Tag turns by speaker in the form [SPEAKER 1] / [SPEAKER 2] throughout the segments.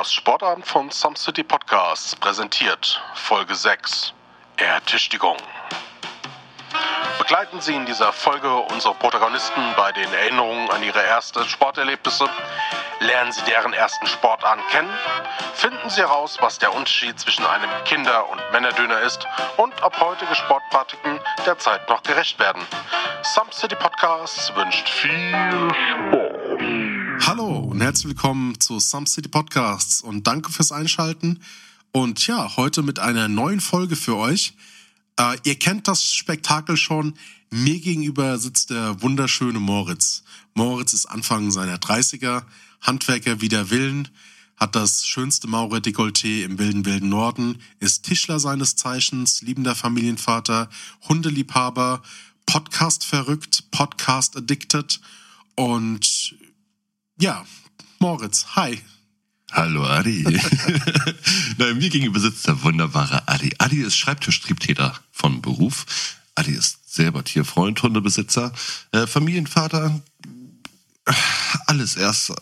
[SPEAKER 1] Das Sportabend von Some City Podcasts präsentiert Folge 6 Ertüchtigung. Begleiten Sie in dieser Folge unsere Protagonisten bei den Erinnerungen an ihre ersten Sporterlebnisse, lernen Sie deren ersten Sportarten kennen, finden Sie heraus, was der Unterschied zwischen einem Kinder- und Männerdöner ist und ob heutige Sportpraktiken der Zeit noch gerecht werden. Some City Podcasts wünscht viel Sport.
[SPEAKER 2] Und herzlich willkommen zu Some City Podcasts. Und danke fürs Einschalten. Und ja, heute mit einer neuen Folge für euch. Äh, ihr kennt das Spektakel schon. Mir gegenüber sitzt der wunderschöne Moritz. Moritz ist Anfang seiner 30er, Handwerker wider Willen, hat das schönste Maurer-Dekolleté im wilden, wilden Norden, ist Tischler seines Zeichens, liebender Familienvater, Hundeliebhaber, Podcast verrückt, Podcast addicted. Und ja, Moritz, hi.
[SPEAKER 3] Hallo Adi. Na, mir gegenüber sitzt der wunderbare Adi. Adi ist Schreibtischtriebtäter von Beruf. Adi ist selber Tierfreund, Hundebesitzer, äh, Familienvater. Alles erst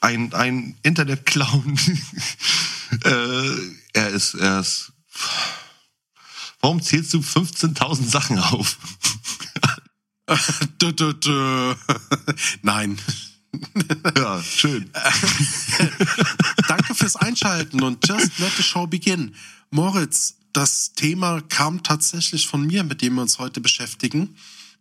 [SPEAKER 3] ein, ein Internetclown. äh, er ist, er ist. Warum zählst du 15.000 Sachen auf?
[SPEAKER 2] Nein.
[SPEAKER 3] ja, schön.
[SPEAKER 2] Danke fürs Einschalten und just let the show begin. Moritz, das Thema kam tatsächlich von mir, mit dem wir uns heute beschäftigen.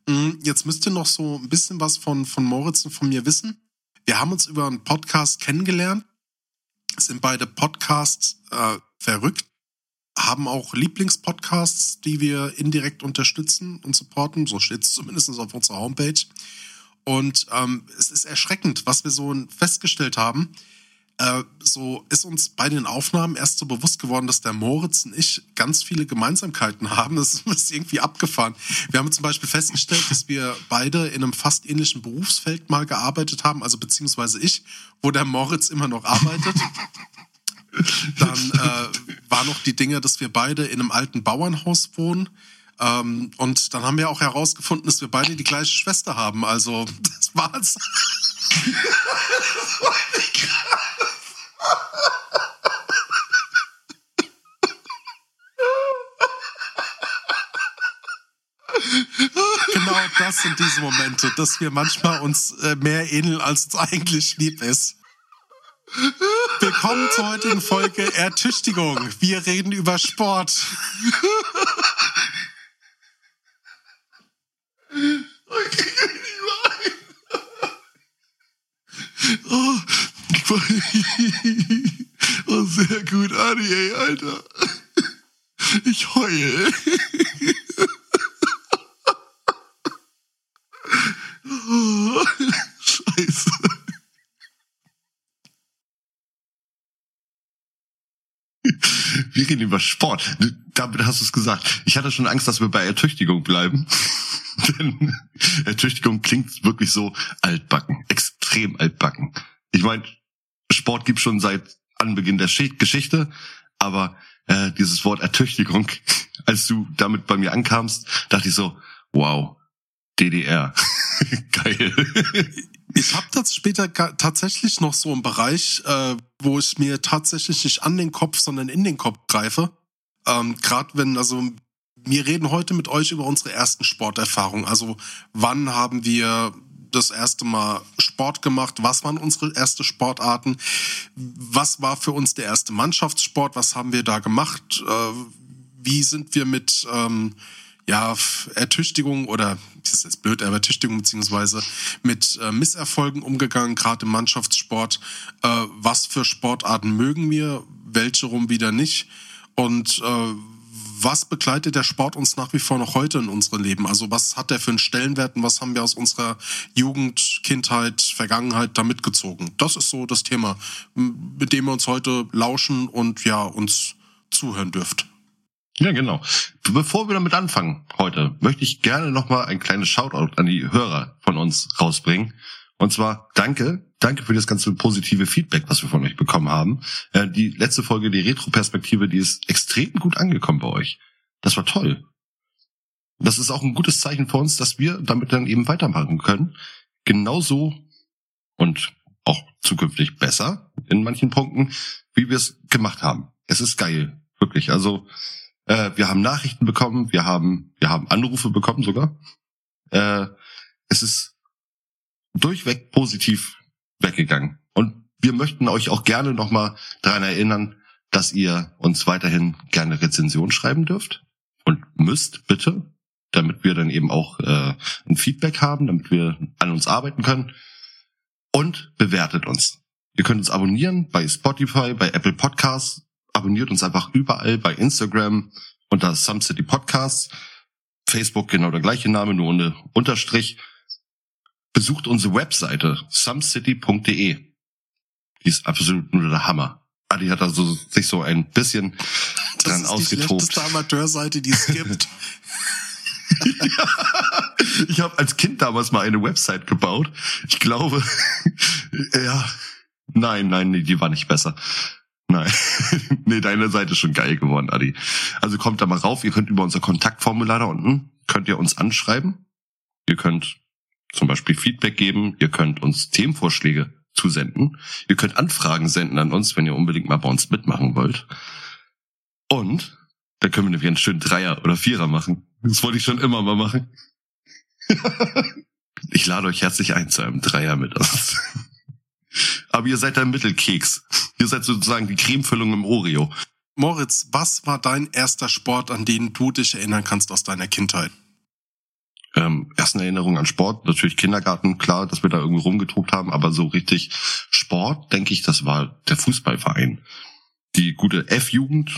[SPEAKER 2] Mm, jetzt müsst ihr noch so ein bisschen was von, von Moritz und von mir wissen. Wir haben uns über einen Podcast kennengelernt, sind beide Podcasts äh, verrückt, haben auch Lieblingspodcasts, die wir indirekt unterstützen und supporten. So steht es zumindest auf unserer Homepage. Und ähm, es ist erschreckend, was wir so festgestellt haben. Äh, so ist uns bei den Aufnahmen erst so bewusst geworden, dass der Moritz und ich ganz viele Gemeinsamkeiten haben. Das ist irgendwie abgefahren. Wir haben zum Beispiel festgestellt, dass wir beide in einem fast ähnlichen Berufsfeld mal gearbeitet haben, also beziehungsweise ich, wo der Moritz immer noch arbeitet. Dann äh, war noch die Dinge, dass wir beide in einem alten Bauernhaus wohnen. Ähm, und dann haben wir auch herausgefunden, dass wir beide die gleiche Schwester haben. Also, das war's. das war krass. genau das sind diese Momente, dass wir manchmal uns äh, mehr ähneln, als uns eigentlich lieb ist. Willkommen zur heutigen Folge Ertüchtigung. Wir reden über Sport.
[SPEAKER 3] Oh, oh, sehr gut, Adi, ey, Alter. Ich heule. Oh, scheiße. Wir reden über Sport. Damit hast du es gesagt. Ich hatte schon Angst, dass wir bei Ertüchtigung bleiben. Denn Ertüchtigung klingt wirklich so altbacken. Extrem altbacken. Ich meine, Sport gibt schon seit Anbeginn der Geschichte, aber äh, dieses Wort Ertüchtigung, als du damit bei mir ankamst, dachte ich so, wow, DDR. Geil.
[SPEAKER 2] Ich habe das später tatsächlich noch so einen Bereich, äh, wo ich mir tatsächlich nicht an den Kopf, sondern in den Kopf greife. Ähm, Gerade wenn, also wir reden heute mit euch über unsere ersten Sporterfahrungen. Also wann haben wir das erste Mal Sport gemacht? Was waren unsere ersten Sportarten? Was war für uns der erste Mannschaftssport? Was haben wir da gemacht? Äh, wie sind wir mit ähm, ja, Ertüchtigung oder, das ist jetzt blöd, aber Ertüchtigung beziehungsweise mit äh, Misserfolgen umgegangen, gerade im Mannschaftssport. Äh, was für Sportarten mögen wir, welche rum wieder nicht? Und äh, was begleitet der Sport uns nach wie vor noch heute in unserem Leben? Also was hat der für einen Stellenwert und was haben wir aus unserer Jugend, Kindheit, Vergangenheit da mitgezogen? Das ist so das Thema, mit dem wir uns heute lauschen und ja, uns zuhören dürft.
[SPEAKER 3] Ja, genau. Bevor wir damit anfangen heute, möchte ich gerne nochmal ein kleines Shoutout an die Hörer von uns rausbringen. Und zwar danke, danke für das ganze positive Feedback, was wir von euch bekommen haben. Äh, die letzte Folge, die Retro-Perspektive, die ist extrem gut angekommen bei euch. Das war toll. Das ist auch ein gutes Zeichen für uns, dass wir damit dann eben weitermachen können. Genauso und auch zukünftig besser in manchen Punkten, wie wir es gemacht haben. Es ist geil, wirklich. Also äh, wir haben Nachrichten bekommen, wir haben wir haben Anrufe bekommen sogar. Äh, es ist durchweg positiv weggegangen. Und wir möchten euch auch gerne nochmal daran erinnern, dass ihr uns weiterhin gerne Rezension schreiben dürft und müsst, bitte, damit wir dann eben auch äh, ein Feedback haben, damit wir an uns arbeiten können. Und bewertet uns. Ihr könnt uns abonnieren bei Spotify, bei Apple Podcasts. Abonniert uns einfach überall bei Instagram unter Some City Podcasts. Facebook genau der gleiche Name, nur ohne Unterstrich. Besucht unsere Webseite sumcity.de. Die ist absolut nur der Hammer. Adi hat also sich so ein bisschen dran
[SPEAKER 2] das ist
[SPEAKER 3] ausgetobt.
[SPEAKER 2] Die schlechteste Amateurseite, die es gibt.
[SPEAKER 3] ja, ich habe als Kind damals mal eine Website gebaut. Ich glaube, ja, nein, nein, nee, die war nicht besser. Nein, nee, deine Seite ist schon geil geworden, Adi. Also kommt da mal rauf. Ihr könnt über unser Kontaktformular da unten könnt ihr uns anschreiben. Ihr könnt zum Beispiel Feedback geben. Ihr könnt uns Themenvorschläge zusenden. Ihr könnt Anfragen senden an uns, wenn ihr unbedingt mal bei uns mitmachen wollt. Und da können wir nämlich einen schönen Dreier oder Vierer machen. Das wollte ich schon immer mal machen. ich lade euch herzlich ein zu einem Dreier mit uns. Aber ihr seid ein Mittelkeks. Ihr seid sozusagen die Cremefüllung im Oreo.
[SPEAKER 2] Moritz, was war dein erster Sport, an den du dich erinnern kannst aus deiner Kindheit?
[SPEAKER 3] Ähm, ersten Erinnerung an Sport, natürlich Kindergarten, klar, dass wir da irgendwie rumgetobt haben, aber so richtig Sport, denke ich, das war der Fußballverein. Die gute F-Jugend,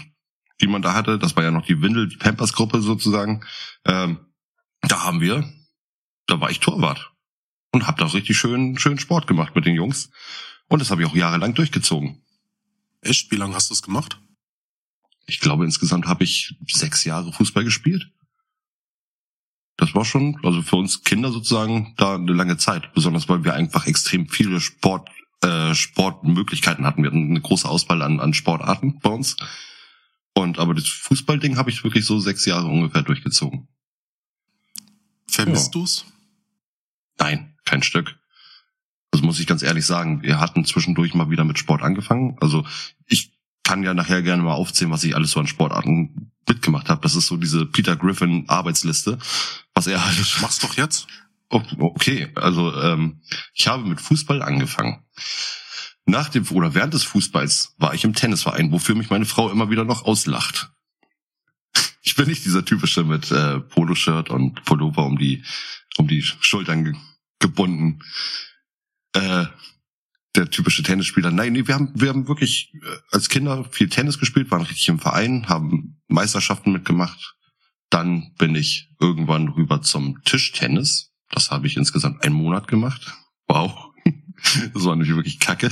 [SPEAKER 3] die man da hatte, das war ja noch die Windel, die Pampers-Gruppe sozusagen. Ähm, da haben wir, da war ich Torwart und habe da richtig schön, schön Sport gemacht mit den Jungs. Und das habe ich auch jahrelang durchgezogen.
[SPEAKER 2] Echt? Wie lange hast du es gemacht?
[SPEAKER 3] Ich glaube, insgesamt habe ich sechs Jahre Fußball gespielt. Das war schon, also für uns Kinder sozusagen, da eine lange Zeit. Besonders weil wir einfach extrem viele Sport, äh, Sportmöglichkeiten hatten. Wir hatten eine große Auswahl an, an Sportarten bei uns. Und aber das Fußballding habe ich wirklich so sechs Jahre ungefähr durchgezogen.
[SPEAKER 2] Vermisst
[SPEAKER 3] Ja.
[SPEAKER 2] du's?
[SPEAKER 3] Nein, kein Stück. Das muss ich ganz ehrlich sagen. Wir hatten zwischendurch mal wieder mit Sport angefangen. Also ich kann ja nachher gerne mal aufzählen, was ich alles so an Sportarten mitgemacht habe. Das ist so diese Peter Griffin Arbeitsliste, was er alles
[SPEAKER 2] Mach's doch jetzt.
[SPEAKER 3] Okay, also ähm, ich habe mit Fußball angefangen. Nach dem oder während des Fußballs war ich im Tennisverein, wofür mich meine Frau immer wieder noch auslacht. Ich bin nicht dieser typische mit äh, Poloshirt und Pullover um die um die Schultern ge gebunden. Äh, der typische Tennisspieler. Nein, nee, wir haben wir haben wirklich äh, als Kinder viel Tennis gespielt, waren richtig im Verein, haben Meisterschaften mitgemacht. Dann bin ich irgendwann rüber zum Tischtennis. Das habe ich insgesamt einen Monat gemacht. Wow. Das war natürlich wirklich kacke.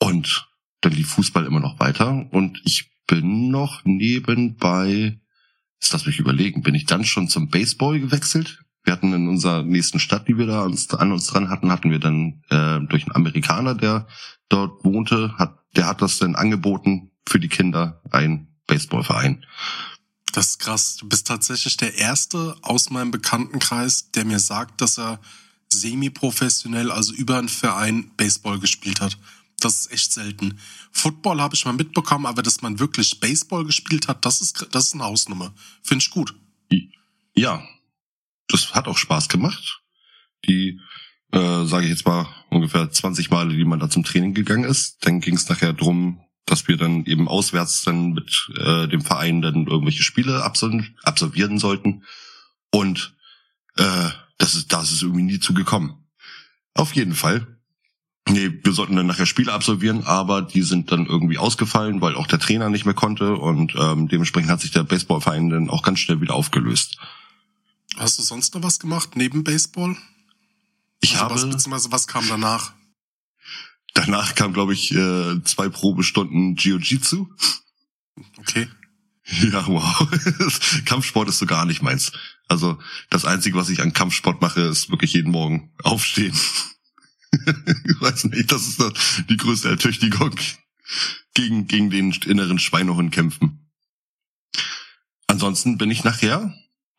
[SPEAKER 3] Und dann lief Fußball immer noch weiter. Und ich bin noch nebenbei, jetzt lass mich überlegen, bin ich dann schon zum Baseball gewechselt? Wir hatten in unserer nächsten Stadt, die wir da uns, an uns dran hatten, hatten wir dann äh, durch einen Amerikaner, der dort wohnte, hat, der hat das dann angeboten für die Kinder, ein Baseballverein.
[SPEAKER 2] Das ist krass. Du bist tatsächlich der Erste aus meinem Bekanntenkreis, der mir sagt, dass er semi-professionell, also über einen Verein, Baseball gespielt hat. Das ist echt selten. Football habe ich mal mitbekommen, aber dass man wirklich Baseball gespielt hat, das ist, das ist eine Hausnummer. Finde ich gut.
[SPEAKER 3] Ja, das hat auch Spaß gemacht. Die, äh, sage ich jetzt mal, ungefähr 20 Male, die man da zum Training gegangen ist. Dann ging es nachher drum, dass wir dann eben auswärts dann mit äh, dem Verein dann irgendwelche Spiele absol absolvieren sollten. Und äh, das ist, da ist es irgendwie nie zugekommen. Auf jeden Fall. Nee, wir sollten dann nachher Spiele absolvieren, aber die sind dann irgendwie ausgefallen, weil auch der Trainer nicht mehr konnte und ähm, dementsprechend hat sich der Baseballverein dann auch ganz schnell wieder aufgelöst.
[SPEAKER 2] Hast du sonst noch was gemacht neben Baseball?
[SPEAKER 3] Ich
[SPEAKER 2] also
[SPEAKER 3] habe
[SPEAKER 2] was, beziehungsweise was kam danach?
[SPEAKER 3] danach kam glaube ich äh, zwei Probestunden Jiu-Jitsu.
[SPEAKER 2] Okay.
[SPEAKER 3] Ja, wow. Kampfsport ist so gar nicht meins. Also das Einzige, was ich an Kampfsport mache, ist wirklich jeden Morgen aufstehen. ich weiß nicht, das ist die größte Ertüchtigung. Gegen, gegen den inneren Schweinehund kämpfen. Ansonsten bin ich nachher,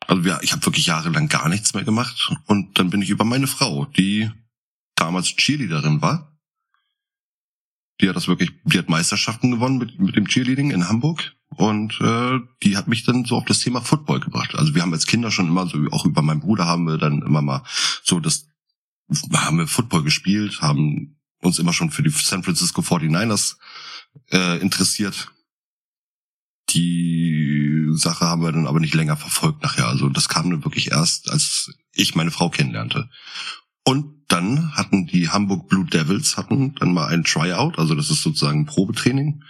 [SPEAKER 3] also ja, ich habe wirklich jahrelang gar nichts mehr gemacht und dann bin ich über meine Frau, die damals Cheerleaderin war, Die hat das wirklich, die hat Meisterschaften gewonnen mit, mit dem Cheerleading in Hamburg. Und äh, die hat mich dann so auf das Thema Football gebracht. Also wir haben als Kinder schon immer so, auch über meinen Bruder haben wir dann immer mal so das, haben wir Football gespielt, haben uns immer schon für die San Francisco 49ers äh, interessiert. Die Sache haben wir dann aber nicht länger verfolgt nachher. Also das kam dann wirklich erst, als ich meine Frau kennenlernte. Und dann hatten die Hamburg Blue Devils hatten dann mal ein Tryout, also das ist sozusagen ein Probetraining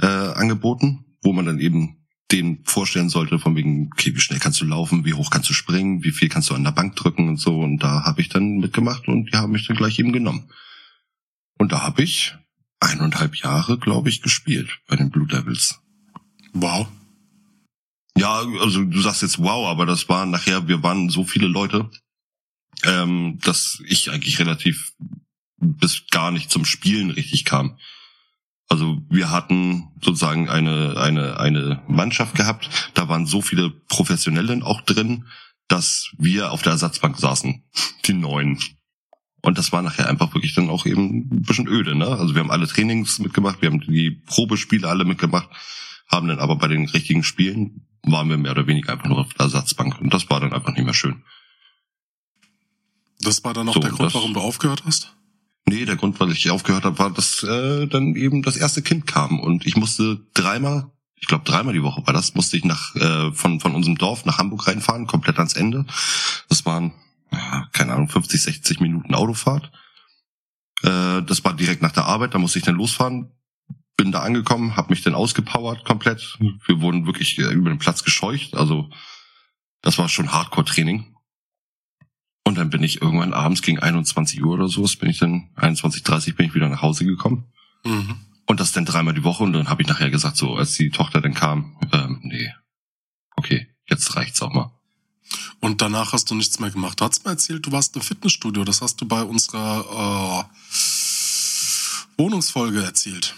[SPEAKER 3] äh, angeboten, wo man dann eben den vorstellen sollte, von wegen, okay, wie schnell kannst du laufen, wie hoch kannst du springen, wie viel kannst du an der Bank drücken und so. Und da habe ich dann mitgemacht und die haben mich dann gleich eben genommen. Und da habe ich eineinhalb Jahre, glaube ich, gespielt bei den Blue Devils.
[SPEAKER 2] Wow.
[SPEAKER 3] Ja, also du sagst jetzt wow, aber das war nachher, wir waren so viele Leute, ähm, dass ich eigentlich relativ bis gar nicht zum Spielen richtig kam. Also wir hatten sozusagen eine, eine, eine Mannschaft gehabt, da waren so viele Professionellen auch drin, dass wir auf der Ersatzbank saßen, die neuen. Und das war nachher einfach wirklich dann auch eben ein bisschen öde, ne? Also wir haben alle Trainings mitgemacht, wir haben die Probespiele alle mitgemacht, haben dann aber bei den richtigen Spielen waren wir mehr oder weniger einfach nur auf der Ersatzbank. Und das war dann einfach nicht mehr schön.
[SPEAKER 2] Das war dann auch so, der Grund, warum du aufgehört hast?
[SPEAKER 3] Nee, der Grund, weil ich aufgehört habe, war, dass äh, dann eben das erste Kind kam und ich musste dreimal, ich glaube dreimal die Woche war das, musste ich nach äh, von von unserem Dorf nach Hamburg reinfahren, komplett ans Ende. Das waren ja, keine Ahnung 50, 60 Minuten Autofahrt. Äh, das war direkt nach der Arbeit, da musste ich dann losfahren. Bin da angekommen, habe mich dann ausgepowert komplett. Wir wurden wirklich äh, über den Platz gescheucht, also das war schon Hardcore-Training. Und dann bin ich irgendwann abends gegen 21 Uhr oder so, bin ich dann 21, 30 bin ich wieder nach Hause gekommen. Mhm. Und das dann dreimal die Woche und dann habe ich nachher gesagt, so als die Tochter dann kam, ähm, nee, okay, jetzt reicht's auch mal.
[SPEAKER 2] Und danach hast du nichts mehr gemacht. Du hast mir erzählt, du warst im Fitnessstudio. Das hast du bei unserer äh, Wohnungsfolge erzählt.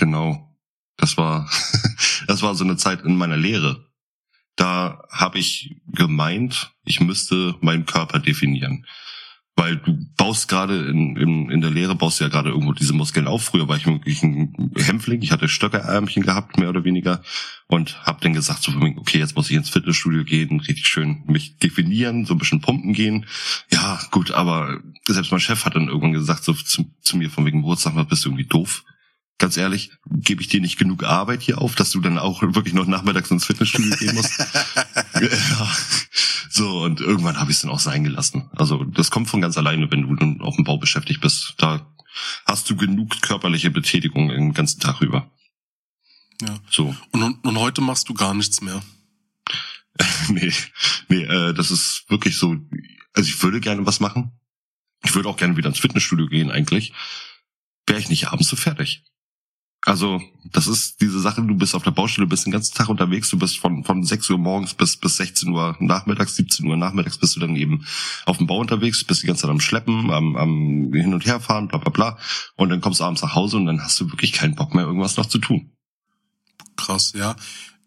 [SPEAKER 3] Genau. Das war, das war so eine Zeit in meiner Lehre da habe ich gemeint, ich müsste meinen Körper definieren. Weil du baust gerade in, in, in der Lehre, baust ja gerade irgendwo diese Muskeln auf. Früher war ich wirklich ein Hämpfling, ich hatte Stöckerärmchen gehabt, mehr oder weniger. Und habe dann gesagt, so, okay, jetzt muss ich ins Fitnessstudio gehen, richtig schön mich definieren, so ein bisschen pumpen gehen. Ja, gut, aber selbst mein Chef hat dann irgendwann gesagt, so zu, zu mir von wegen mal, bist du irgendwie doof? Ganz ehrlich, gebe ich dir nicht genug Arbeit hier auf, dass du dann auch wirklich noch nachmittags ins Fitnessstudio gehen musst. ja. So, und irgendwann habe ich es dann auch sein gelassen. Also das kommt von ganz alleine, wenn du dann auf dem Bau beschäftigt bist. Da hast du genug körperliche Betätigung den ganzen Tag über.
[SPEAKER 2] Ja. So. Und, und heute machst du gar nichts mehr.
[SPEAKER 3] nee, nee, äh, das ist wirklich so. Also ich würde gerne was machen. Ich würde auch gerne wieder ins Fitnessstudio gehen eigentlich. Wäre ich nicht abends so fertig. Also, das ist diese Sache, du bist auf der Baustelle, bist den ganzen Tag unterwegs, du bist von, von 6 Uhr morgens bis, bis 16 Uhr nachmittags, 17 Uhr nachmittags bist du dann eben auf dem Bau unterwegs, bist die ganze Zeit am Schleppen, am, am Hin- und Herfahren, bla, bla, bla. Und dann kommst du abends nach Hause und dann hast du wirklich keinen Bock mehr, irgendwas noch zu tun.
[SPEAKER 2] Krass, ja.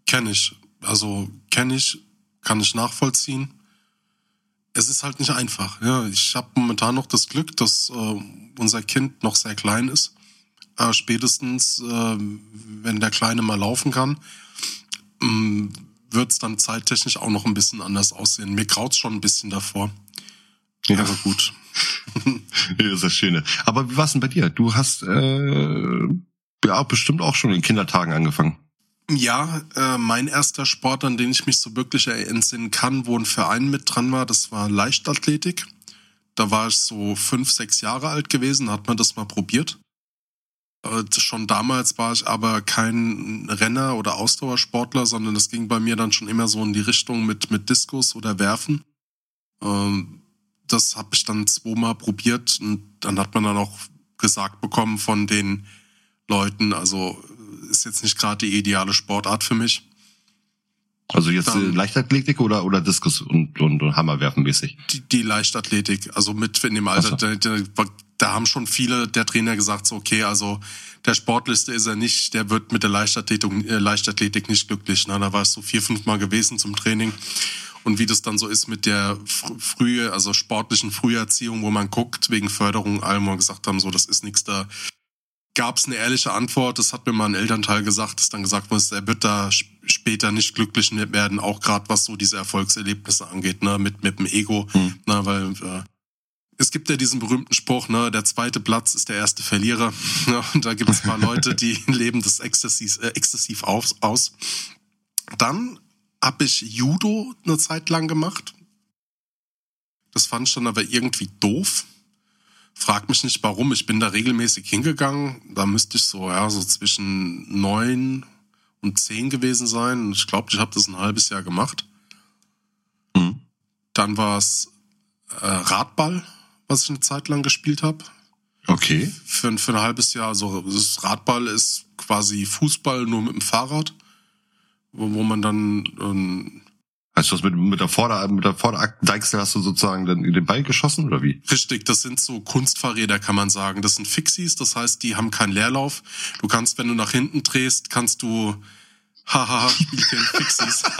[SPEAKER 2] Kenn ich. Also, kenn ich, kann ich nachvollziehen. Es ist halt nicht einfach, ja. Ich habe momentan noch das Glück, dass äh, unser Kind noch sehr klein ist äh, spätestens, äh, wenn der Kleine mal laufen kann, ähm, wird es dann zeittechnisch auch noch ein bisschen anders aussehen. Mir graut's schon ein bisschen davor.
[SPEAKER 3] Ja, aber gut. das ist das Schöne. Aber wie war's denn bei dir? Du hast äh, ja bestimmt auch schon in Kindertagen angefangen.
[SPEAKER 2] Ja, äh, mein erster Sport, an den ich mich so wirklich entsinnen kann, wo ein Verein mit dran war, das war Leichtathletik. Da war ich so fünf, sechs Jahre alt gewesen, hat man das mal probiert. Äh, schon damals war ich aber kein Renner oder Ausdauersportler, sondern es ging bei mir dann schon immer so in die Richtung mit, mit Diskus oder Werfen. Ähm, das habe ich dann zweimal probiert und dann hat man dann auch gesagt bekommen von den Leuten, also ist jetzt nicht gerade die ideale Sportart für mich.
[SPEAKER 3] Also jetzt dann, Leichtathletik oder oder Diskus und, und, und Hammerwerfen mäßig?
[SPEAKER 2] Die, die Leichtathletik, also mit in dem Alter, so. da, da, da haben schon viele der Trainer gesagt, so, okay, also der Sportliste ist er nicht, der wird mit der Leichtathletik, äh, Leichtathletik nicht glücklich. Na, da war es so vier, fünf Mal gewesen zum Training. Und wie das dann so ist mit der frühe, also sportlichen Früherziehung, wo man guckt, wegen Förderung, allem mal gesagt haben, so, das ist nichts da. gab es eine ehrliche Antwort. Das hat mir mal ein Elternteil gesagt, das dann gesagt wurde, er wird da später nicht glücklich werden, auch gerade was so diese Erfolgserlebnisse angeht, ne, mit, mit dem Ego. Hm. Ne, weil äh, es gibt ja diesen berühmten Spruch, ne, der zweite Platz ist der erste Verlierer. Ne, und da gibt es ein paar Leute, die leben das exzessiv, äh, exzessiv aus, aus. Dann habe ich Judo eine Zeit lang gemacht. Das fand ich dann aber irgendwie doof. Frag mich nicht warum. Ich bin da regelmäßig hingegangen. Da müsste ich so, ja, so zwischen neun und zehn gewesen sein. Ich glaube, ich habe das ein halbes Jahr gemacht. Mhm. Dann war es äh, Radball, was ich eine Zeit lang gespielt habe.
[SPEAKER 3] Okay.
[SPEAKER 2] Für, für ein halbes Jahr. Also das Radball ist quasi Fußball nur mit dem Fahrrad, wo, wo man dann ähm,
[SPEAKER 3] Heißt du, mit, mit der Vorder, mit der Vordeichsel hast du sozusagen den, den Ball geschossen oder wie?
[SPEAKER 2] Richtig, das sind so Kunstfahrräder, kann man sagen. Das sind Fixies, das heißt, die haben keinen Leerlauf. Du kannst, wenn du nach hinten drehst, kannst du, hahaha, Spielchen Fixies.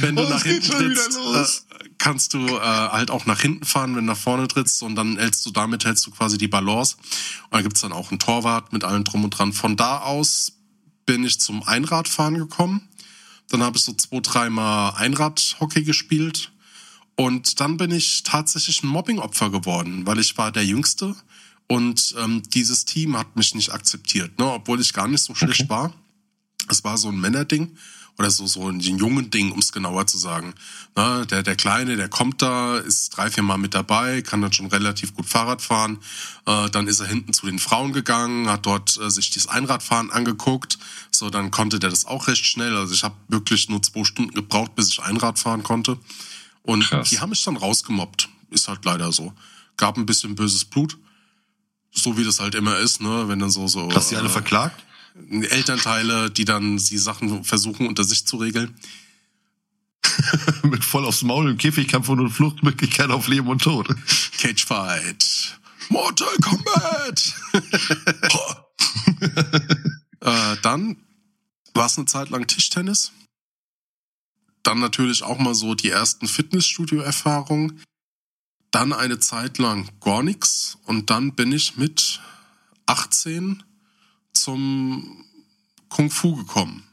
[SPEAKER 2] wenn du oh, nach hinten trittst, kannst du äh, halt auch nach hinten fahren, wenn du nach vorne trittst und dann hältst du damit hältst du quasi die Balance. Und da gibt's dann auch einen Torwart mit allem drum und dran. Von da aus bin ich zum Einradfahren gekommen dann habe ich so zwei, dreimal Einradhockey gespielt. Und dann bin ich tatsächlich ein Mobbingopfer geworden, weil ich war der Jüngste und ähm, dieses Team hat mich nicht akzeptiert, ne? obwohl ich gar nicht so schlecht okay. war. Es war so ein Männerding oder so so ein jungen Ding, um es genauer zu sagen. Na, der der Kleine, der kommt da, ist drei vier Mal mit dabei, kann dann schon relativ gut Fahrrad fahren. Äh, dann ist er hinten zu den Frauen gegangen, hat dort äh, sich das Einradfahren angeguckt. So, dann konnte der das auch recht schnell. Also ich habe wirklich nur zwei Stunden gebraucht, bis ich Einrad fahren konnte. Und Krass. die haben mich dann rausgemobbt. Ist halt leider so. Gab ein bisschen böses Blut. So wie das halt immer ist, ne? Wenn dann so so.
[SPEAKER 3] Hast du alle äh, verklagt?
[SPEAKER 2] Elternteile, die dann die Sachen versuchen unter sich zu regeln.
[SPEAKER 3] Mit voll aufs Maul im Käfigkampf und Fluchtmöglichkeit auf Leben und Tod.
[SPEAKER 2] Cagefight. Mortal Kombat! äh, dann war es eine Zeit lang Tischtennis. Dann natürlich auch mal so die ersten Fitnessstudio-Erfahrungen. Dann eine Zeit lang gar nichts. Und dann bin ich mit 18 zum Kung Fu gekommen.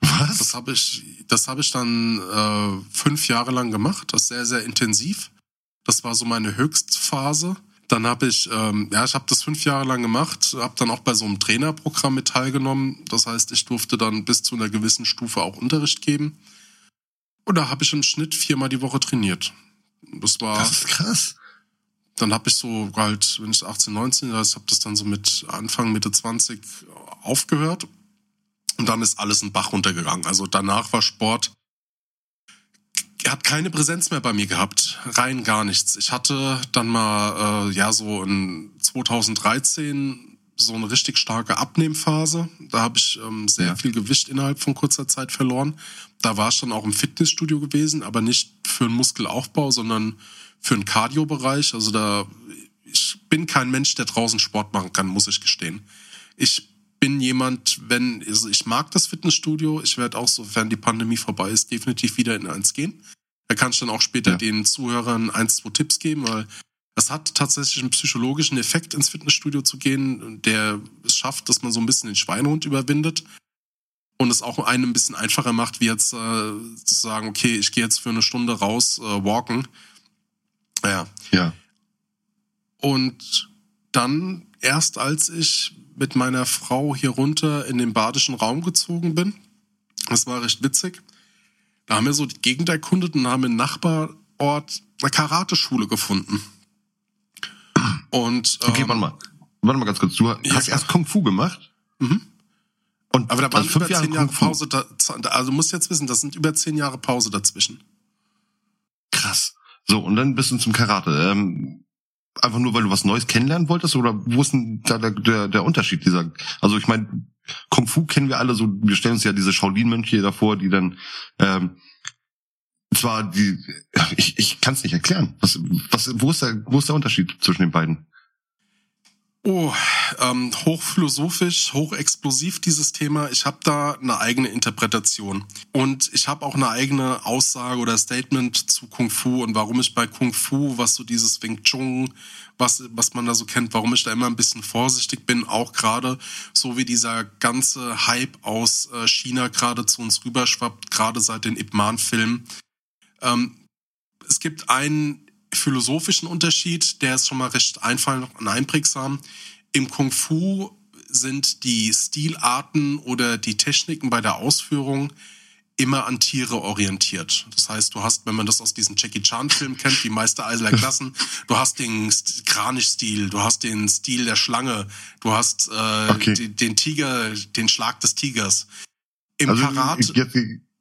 [SPEAKER 2] Was? Das habe ich, das habe ich dann äh, fünf Jahre lang gemacht. Das sehr, sehr intensiv. Das war so meine Höchstphase. Dann habe ich, ähm, ja, ich habe das fünf Jahre lang gemacht, habe dann auch bei so einem Trainerprogramm mit teilgenommen. Das heißt, ich durfte dann bis zu einer gewissen Stufe auch Unterricht geben. Und da habe ich im Schnitt viermal die Woche trainiert. Das war.
[SPEAKER 3] Das ist krass
[SPEAKER 2] dann habe ich so halt, wenn ich 18, 19, das habe das dann so mit Anfang, Mitte 20 aufgehört. Und dann ist alles in Bach runtergegangen. Also danach war Sport, er hat keine Präsenz mehr bei mir gehabt. Rein gar nichts. Ich hatte dann mal, äh, ja, so in 2013 so eine richtig starke Abnehmphase. Da habe ich ähm, sehr ja. viel Gewicht innerhalb von kurzer Zeit verloren. Da war ich dann auch im Fitnessstudio gewesen, aber nicht für einen Muskelaufbau, sondern für den Cardio-Bereich. Also da, ich bin kein Mensch, der draußen Sport machen kann, muss ich gestehen. Ich bin jemand, wenn, also ich mag das Fitnessstudio. Ich werde auch, sofern die Pandemie vorbei ist, definitiv wieder in eins gehen. Da kann ich dann auch später ja. den Zuhörern eins, zwei Tipps geben, weil es hat tatsächlich einen psychologischen Effekt, ins Fitnessstudio zu gehen, der es schafft, dass man so ein bisschen den Schweinehund überwindet und es auch einem ein bisschen einfacher macht, wie jetzt äh, zu sagen, okay, ich gehe jetzt für eine Stunde raus, äh, walken ja.
[SPEAKER 3] Ja.
[SPEAKER 2] Und dann erst als ich mit meiner Frau hier runter in den badischen Raum gezogen bin, das war recht witzig, da haben wir so die Gegend erkundet und haben im Nachbarort eine Karateschule gefunden. Und
[SPEAKER 3] okay, ähm, warte mal, warte mal ganz kurz. Du hast ja, erst Kung Fu gemacht.
[SPEAKER 2] Mhm. Und aber da waren also über zehn Jahre Pause. Da, also du musst jetzt wissen, das sind über zehn Jahre Pause dazwischen.
[SPEAKER 3] Krass. So, und dann bist du zum Karate. Ähm, einfach nur, weil du was Neues kennenlernen wolltest? Oder wo ist denn da der, der, der Unterschied dieser? Also ich meine, Kung Fu kennen wir alle so, wir stellen uns ja diese Shaolin-Mönche davor, die dann ähm, zwar die ich, ich kann es nicht erklären. Was, was, wo, ist der, wo ist der Unterschied zwischen den beiden?
[SPEAKER 2] Oh, ähm, hochphilosophisch, hochexplosiv dieses Thema. Ich habe da eine eigene Interpretation. Und ich habe auch eine eigene Aussage oder Statement zu Kung Fu und warum ich bei Kung Fu, was so dieses Wing Chun, was, was man da so kennt, warum ich da immer ein bisschen vorsichtig bin, auch gerade so wie dieser ganze Hype aus äh, China gerade zu uns rüberschwappt, gerade seit den Ip Man-Filmen. Ähm, es gibt einen philosophischen Unterschied, der ist schon mal recht einfach und einprägsam. Im Kung Fu sind die Stilarten oder die Techniken bei der Ausführung immer an Tiere orientiert. Das heißt, du hast, wenn man das aus diesen Jackie Chan Filmen kennt, die Meister Eiseler Klassen, du hast den Kranich-Stil, du hast den Stil der Schlange, du hast äh, okay. den, Tiger, den Schlag des Tigers.
[SPEAKER 3] Im also, Karate. Jetzt,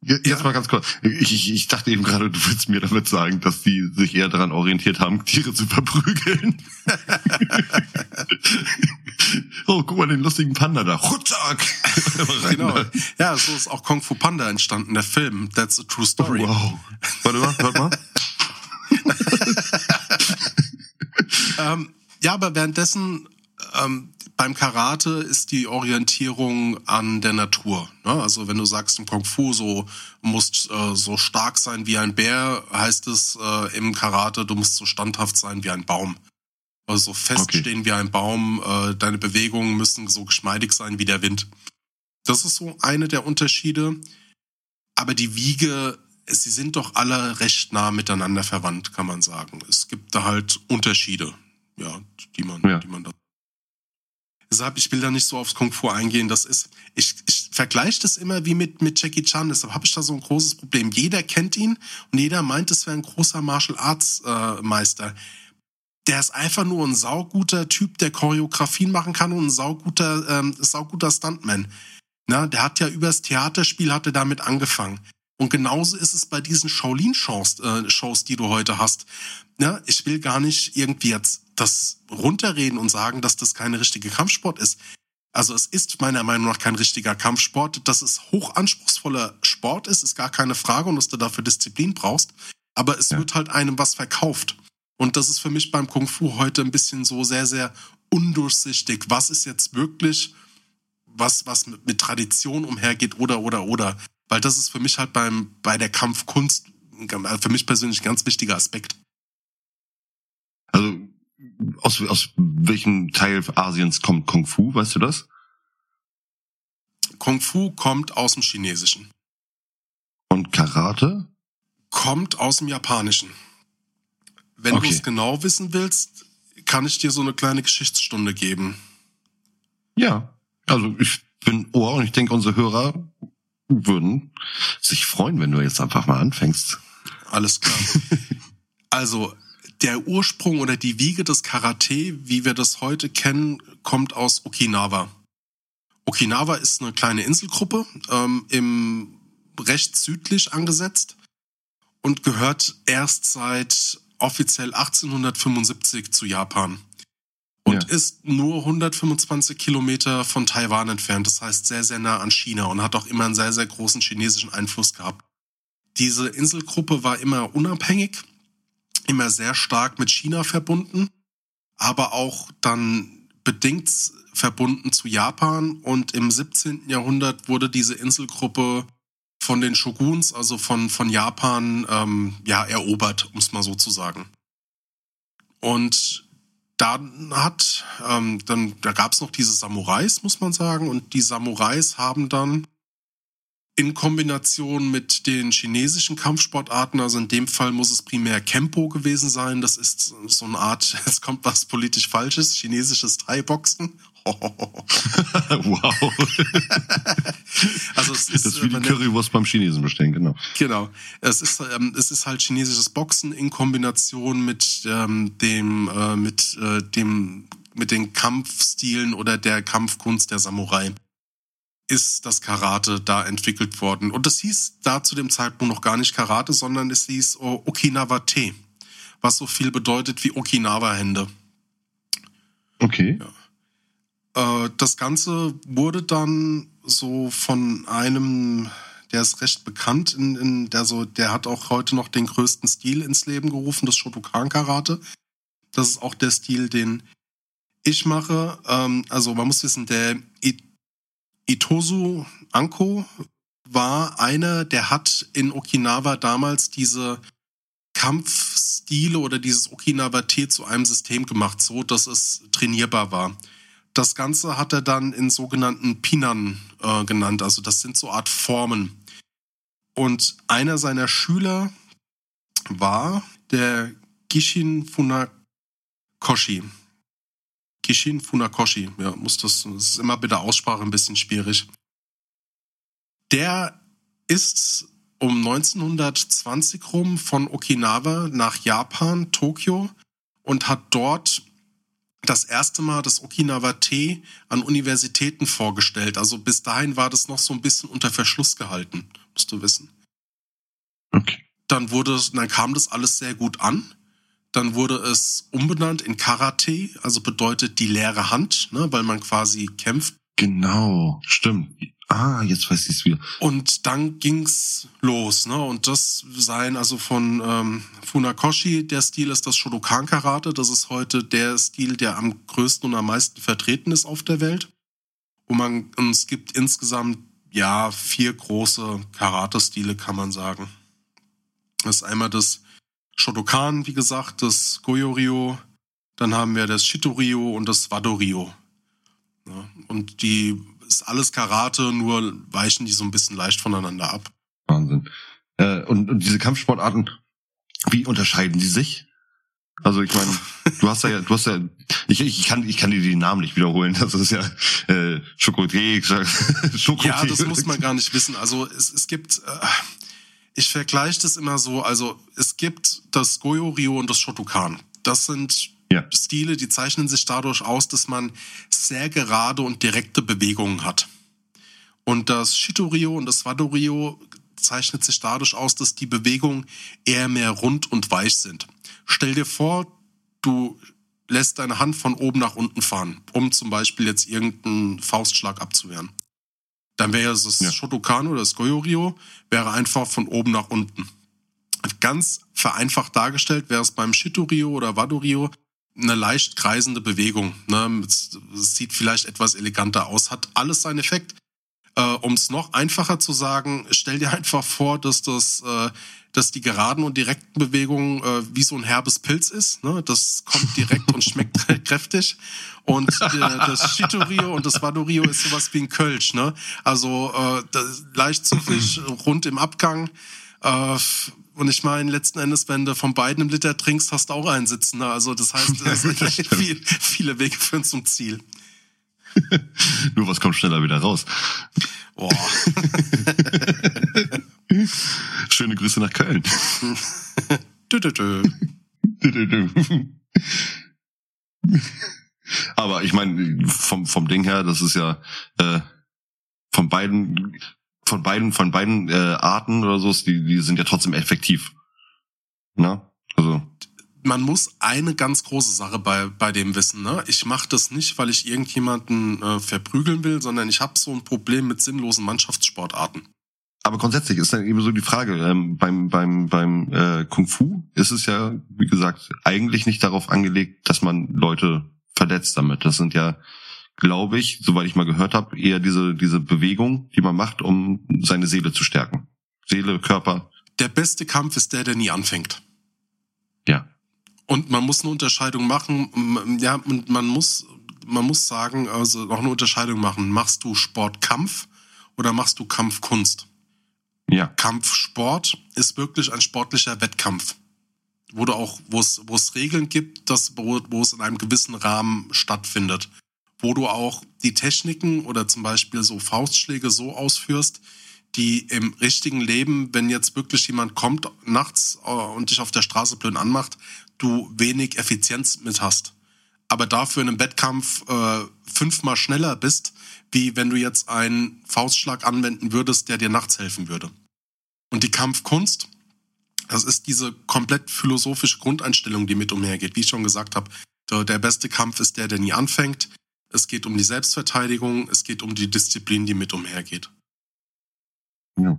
[SPEAKER 3] Jetzt ja. mal ganz kurz. Ich, ich, ich dachte eben gerade, du willst mir damit sagen, dass die sich eher daran orientiert haben, Tiere zu verprügeln. oh, guck mal den lustigen Panda da. Rutschak!
[SPEAKER 2] genau. Ja, so ist auch Kung Fu Panda entstanden, der Film. That's a true story.
[SPEAKER 3] Oh, wow. Warte mal, warte mal.
[SPEAKER 2] ähm, ja, aber währenddessen ähm, beim Karate ist die Orientierung an der Natur. Ne? Also wenn du sagst im Kung Fu so musst äh, so stark sein wie ein Bär, heißt es äh, im Karate du musst so standhaft sein wie ein Baum. Also so feststehen okay. wie ein Baum. Äh, deine Bewegungen müssen so geschmeidig sein wie der Wind. Das ist so eine der Unterschiede. Aber die Wiege, sie sind doch alle recht nah miteinander verwandt, kann man sagen. Es gibt da halt Unterschiede, ja, die man, ja. die man da Deshalb, ich will da nicht so aufs Kung Fu eingehen. Das ist, ich, ich vergleiche das immer wie mit, mit Jackie Chan. Deshalb habe ich da so ein großes Problem. Jeder kennt ihn und jeder meint, es wäre ein großer Martial Arts äh, Meister. Der ist einfach nur ein sauguter Typ, der Choreografien machen kann und ein sauguter, ähm, sauguter Stuntman. Na, der hat ja übers Theaterspiel hat er damit angefangen. Und genauso ist es bei diesen Shaolin-Shows, äh, Shows, die du heute hast. Ja, ich will gar nicht irgendwie jetzt das runterreden und sagen, dass das keine richtige Kampfsport ist. Also es ist meiner Meinung nach kein richtiger Kampfsport. Dass es hochanspruchsvoller Sport ist, ist gar keine Frage und dass du dafür Disziplin brauchst. Aber es ja. wird halt einem was verkauft. Und das ist für mich beim Kung Fu heute ein bisschen so sehr, sehr undurchsichtig. Was ist jetzt wirklich was, was mit, mit Tradition umhergeht oder, oder, oder. Weil das ist für mich halt beim, bei der Kampfkunst für mich persönlich ein ganz wichtiger Aspekt.
[SPEAKER 3] Also aus, aus welchem Teil Asiens kommt Kung Fu, weißt du das?
[SPEAKER 2] Kung Fu kommt aus dem Chinesischen.
[SPEAKER 3] Und Karate?
[SPEAKER 2] Kommt aus dem Japanischen. Wenn okay. du es genau wissen willst, kann ich dir so eine kleine Geschichtsstunde geben.
[SPEAKER 3] Ja, also ich bin Ohr und ich denke, unsere Hörer würden sich freuen, wenn du jetzt einfach mal anfängst.
[SPEAKER 2] Alles klar. also, der Ursprung oder die Wiege des Karate, wie wir das heute kennen, kommt aus Okinawa. Okinawa ist eine kleine Inselgruppe, ähm, im recht südlich angesetzt und gehört erst seit offiziell 1875 zu Japan und ja. ist nur 125 Kilometer von Taiwan entfernt. Das heißt sehr, sehr nah an China und hat auch immer einen sehr, sehr großen chinesischen Einfluss gehabt. Diese Inselgruppe war immer unabhängig, immer sehr stark mit China verbunden, aber auch dann bedingt verbunden zu Japan. Und im 17. Jahrhundert wurde diese Inselgruppe von den Shoguns, also von, von Japan, ähm, ja, erobert, um es mal so zu sagen. Und dann hat, ähm, dann, da gab es noch diese Samurais, muss man sagen, und die Samurais haben dann in Kombination mit den chinesischen Kampfsportarten, also in dem Fall muss es primär Kempo gewesen sein. Das ist so eine Art, es kommt was politisch Falsches, chinesisches Thai-Boxen.
[SPEAKER 3] wow. also es ist, das ist wie die Currywurst beim Chinesen bestellen, genau.
[SPEAKER 2] Genau. Es ist, ähm, es ist halt chinesisches Boxen in Kombination mit ähm, dem, äh, mit äh, dem, mit den Kampfstilen oder der Kampfkunst der Samurai ist das Karate da entwickelt worden. Und das hieß da zu dem Zeitpunkt noch gar nicht Karate, sondern es hieß oh, Okinawa-Te, was so viel bedeutet wie Okinawa-Hände.
[SPEAKER 3] Okay.
[SPEAKER 2] Ja. Äh, das Ganze wurde dann so von einem, der ist recht bekannt, in, in der so, der hat auch heute noch den größten Stil ins Leben gerufen, das Shotokan Karate. Das ist auch der Stil, den Ich mache, ähm, also man muss wissen, der Itosu Anko war einer, der hat in Okinawa damals diese Kampfstile oder dieses Okinawa-T zu einem System gemacht, so dass es trainierbar war. Das Ganze hat er dann in sogenannten Pinan äh, genannt, also das sind so Art Formen. Und einer seiner Schüler war der Gishin Funakoshi. Gishin Funakoshi, ja, muss das, das ist immer bei der Aussprache ein bisschen schwierig. Der ist um 1920 rum von Okinawa nach Japan, Tokio und hat dort das erste Mal das Okinawa-Tee an Universitäten vorgestellt. Also bis dahin war das noch so ein bisschen unter Verschluss gehalten, musst du wissen. Okay. Dann wurde, dann kam das alles sehr gut an. Dann wurde es umbenannt in Karate, also bedeutet die leere Hand, ne, weil man quasi kämpft.
[SPEAKER 3] Genau, stimmt. Ah, jetzt weiß ich es wieder.
[SPEAKER 2] Und dann ging's los, ne? Und das sein also von ähm, Funakoshi, der Stil ist das Shodokan Karate. Das ist heute der Stil, der am größten und am meisten vertreten ist auf der Welt. Und man, und es gibt insgesamt ja vier große Karate-Stile, kann man sagen. Das ist einmal das Shodokan, wie gesagt, das Goyo-Ryo. Dann haben wir das Shito-Ryo und das Wado-Ryo. Ja, und die ist alles Karate, nur weichen die so ein bisschen leicht voneinander ab.
[SPEAKER 3] Wahnsinn. Äh, und, und diese Kampfsportarten, wie unterscheiden die sich? Also ich meine, du hast ja, du hast ja, ich, ich kann, ich kann dir die Namen nicht wiederholen. Das ist ja äh, Schokothee,
[SPEAKER 2] Schokothee. Ja, das muss man gar nicht wissen. Also es, es gibt, äh, ich vergleiche das immer so. Also es gibt das Goyo Rio und das Shotokan. Das sind ja. Stile, die zeichnen sich dadurch aus, dass man sehr gerade und direkte Bewegungen hat. Und das Shito-Ryo und das Wado-Ryo zeichnet sich dadurch aus, dass die Bewegungen eher mehr rund und weich sind. Stell dir vor, du lässt deine Hand von oben nach unten fahren, um zum Beispiel jetzt irgendeinen Faustschlag abzuwehren. Dann wäre das ja. Shotokan oder das Goyo-Ryo, wäre einfach von oben nach unten. Ganz vereinfacht dargestellt wäre es beim Shito-Ryo oder Wado-Ryo eine leicht kreisende Bewegung. Ne? Es, sieht vielleicht etwas eleganter aus, hat alles seinen Effekt. Äh, um es noch einfacher zu sagen, stell dir einfach vor, dass das, äh, dass die geraden und direkten Bewegungen äh, wie so ein herbes Pilz ist. Ne? Das kommt direkt und schmeckt kräftig. Und äh, das Chitorio und das Vadorio ist sowas wie ein Kölsch. Ne? Also äh, leicht zuckig, rund im Abgang. Äh, und ich meine, letzten Endes, wenn du von beiden einen Liter trinkst, hast du auch einen sitzen. Ne? Also das heißt, es sind viel, viele Wege führen zum Ziel.
[SPEAKER 3] Nur was kommt schneller wieder raus. Oh. Schöne Grüße nach Köln. dü -dü -dü. Aber ich meine, vom, vom Ding her, das ist ja äh, von beiden von beiden, von beiden äh, Arten oder so, die, die sind ja trotzdem effektiv. Na? Also.
[SPEAKER 2] Man muss eine ganz große Sache bei, bei dem wissen. Ne? Ich mache das nicht, weil ich irgendjemanden äh, verprügeln will, sondern ich habe so ein Problem mit sinnlosen Mannschaftssportarten.
[SPEAKER 3] Aber grundsätzlich ist dann eben so die Frage, ähm, beim, beim, beim äh, Kung Fu ist es ja, wie gesagt, eigentlich nicht darauf angelegt, dass man Leute verletzt damit. Das sind ja glaube ich, soweit ich mal gehört habe, eher diese, diese Bewegung, die man macht, um seine Seele zu stärken. Seele, Körper.
[SPEAKER 2] Der beste Kampf ist der, der nie anfängt.
[SPEAKER 3] Ja.
[SPEAKER 2] Und man muss eine Unterscheidung machen, ja, und man muss, man muss sagen, also noch eine Unterscheidung machen. Machst du Sportkampf oder machst du Kampfkunst?
[SPEAKER 3] Ja.
[SPEAKER 2] Kampfsport ist wirklich ein sportlicher Wettkampf. Wo du auch, wo es, wo es Regeln gibt, das, wo, wo es in einem gewissen Rahmen stattfindet wo du auch die Techniken oder zum Beispiel so Faustschläge so ausführst, die im richtigen Leben, wenn jetzt wirklich jemand kommt nachts äh, und dich auf der Straße blöd anmacht, du wenig Effizienz mit hast. Aber dafür in einem Wettkampf äh, fünfmal schneller bist, wie wenn du jetzt einen Faustschlag anwenden würdest, der dir nachts helfen würde. Und die Kampfkunst, das ist diese komplett philosophische Grundeinstellung, die mit umhergeht. Wie ich schon gesagt habe, der beste Kampf ist der, der nie anfängt es geht um die Selbstverteidigung, es geht um die Disziplin, die mit umhergeht.
[SPEAKER 3] Ja.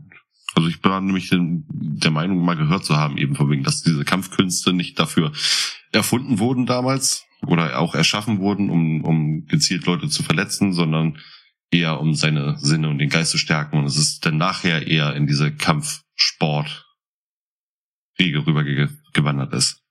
[SPEAKER 3] Also ich bin nämlich der Meinung, mal gehört zu haben, eben von wegen, dass diese Kampfkünste nicht dafür erfunden wurden damals, oder auch erschaffen wurden, um, um gezielt Leute zu verletzen, sondern eher um seine Sinne und den Geist zu stärken. Und es ist dann nachher eher in diese Kampfsport-Riege rübergewandert ist.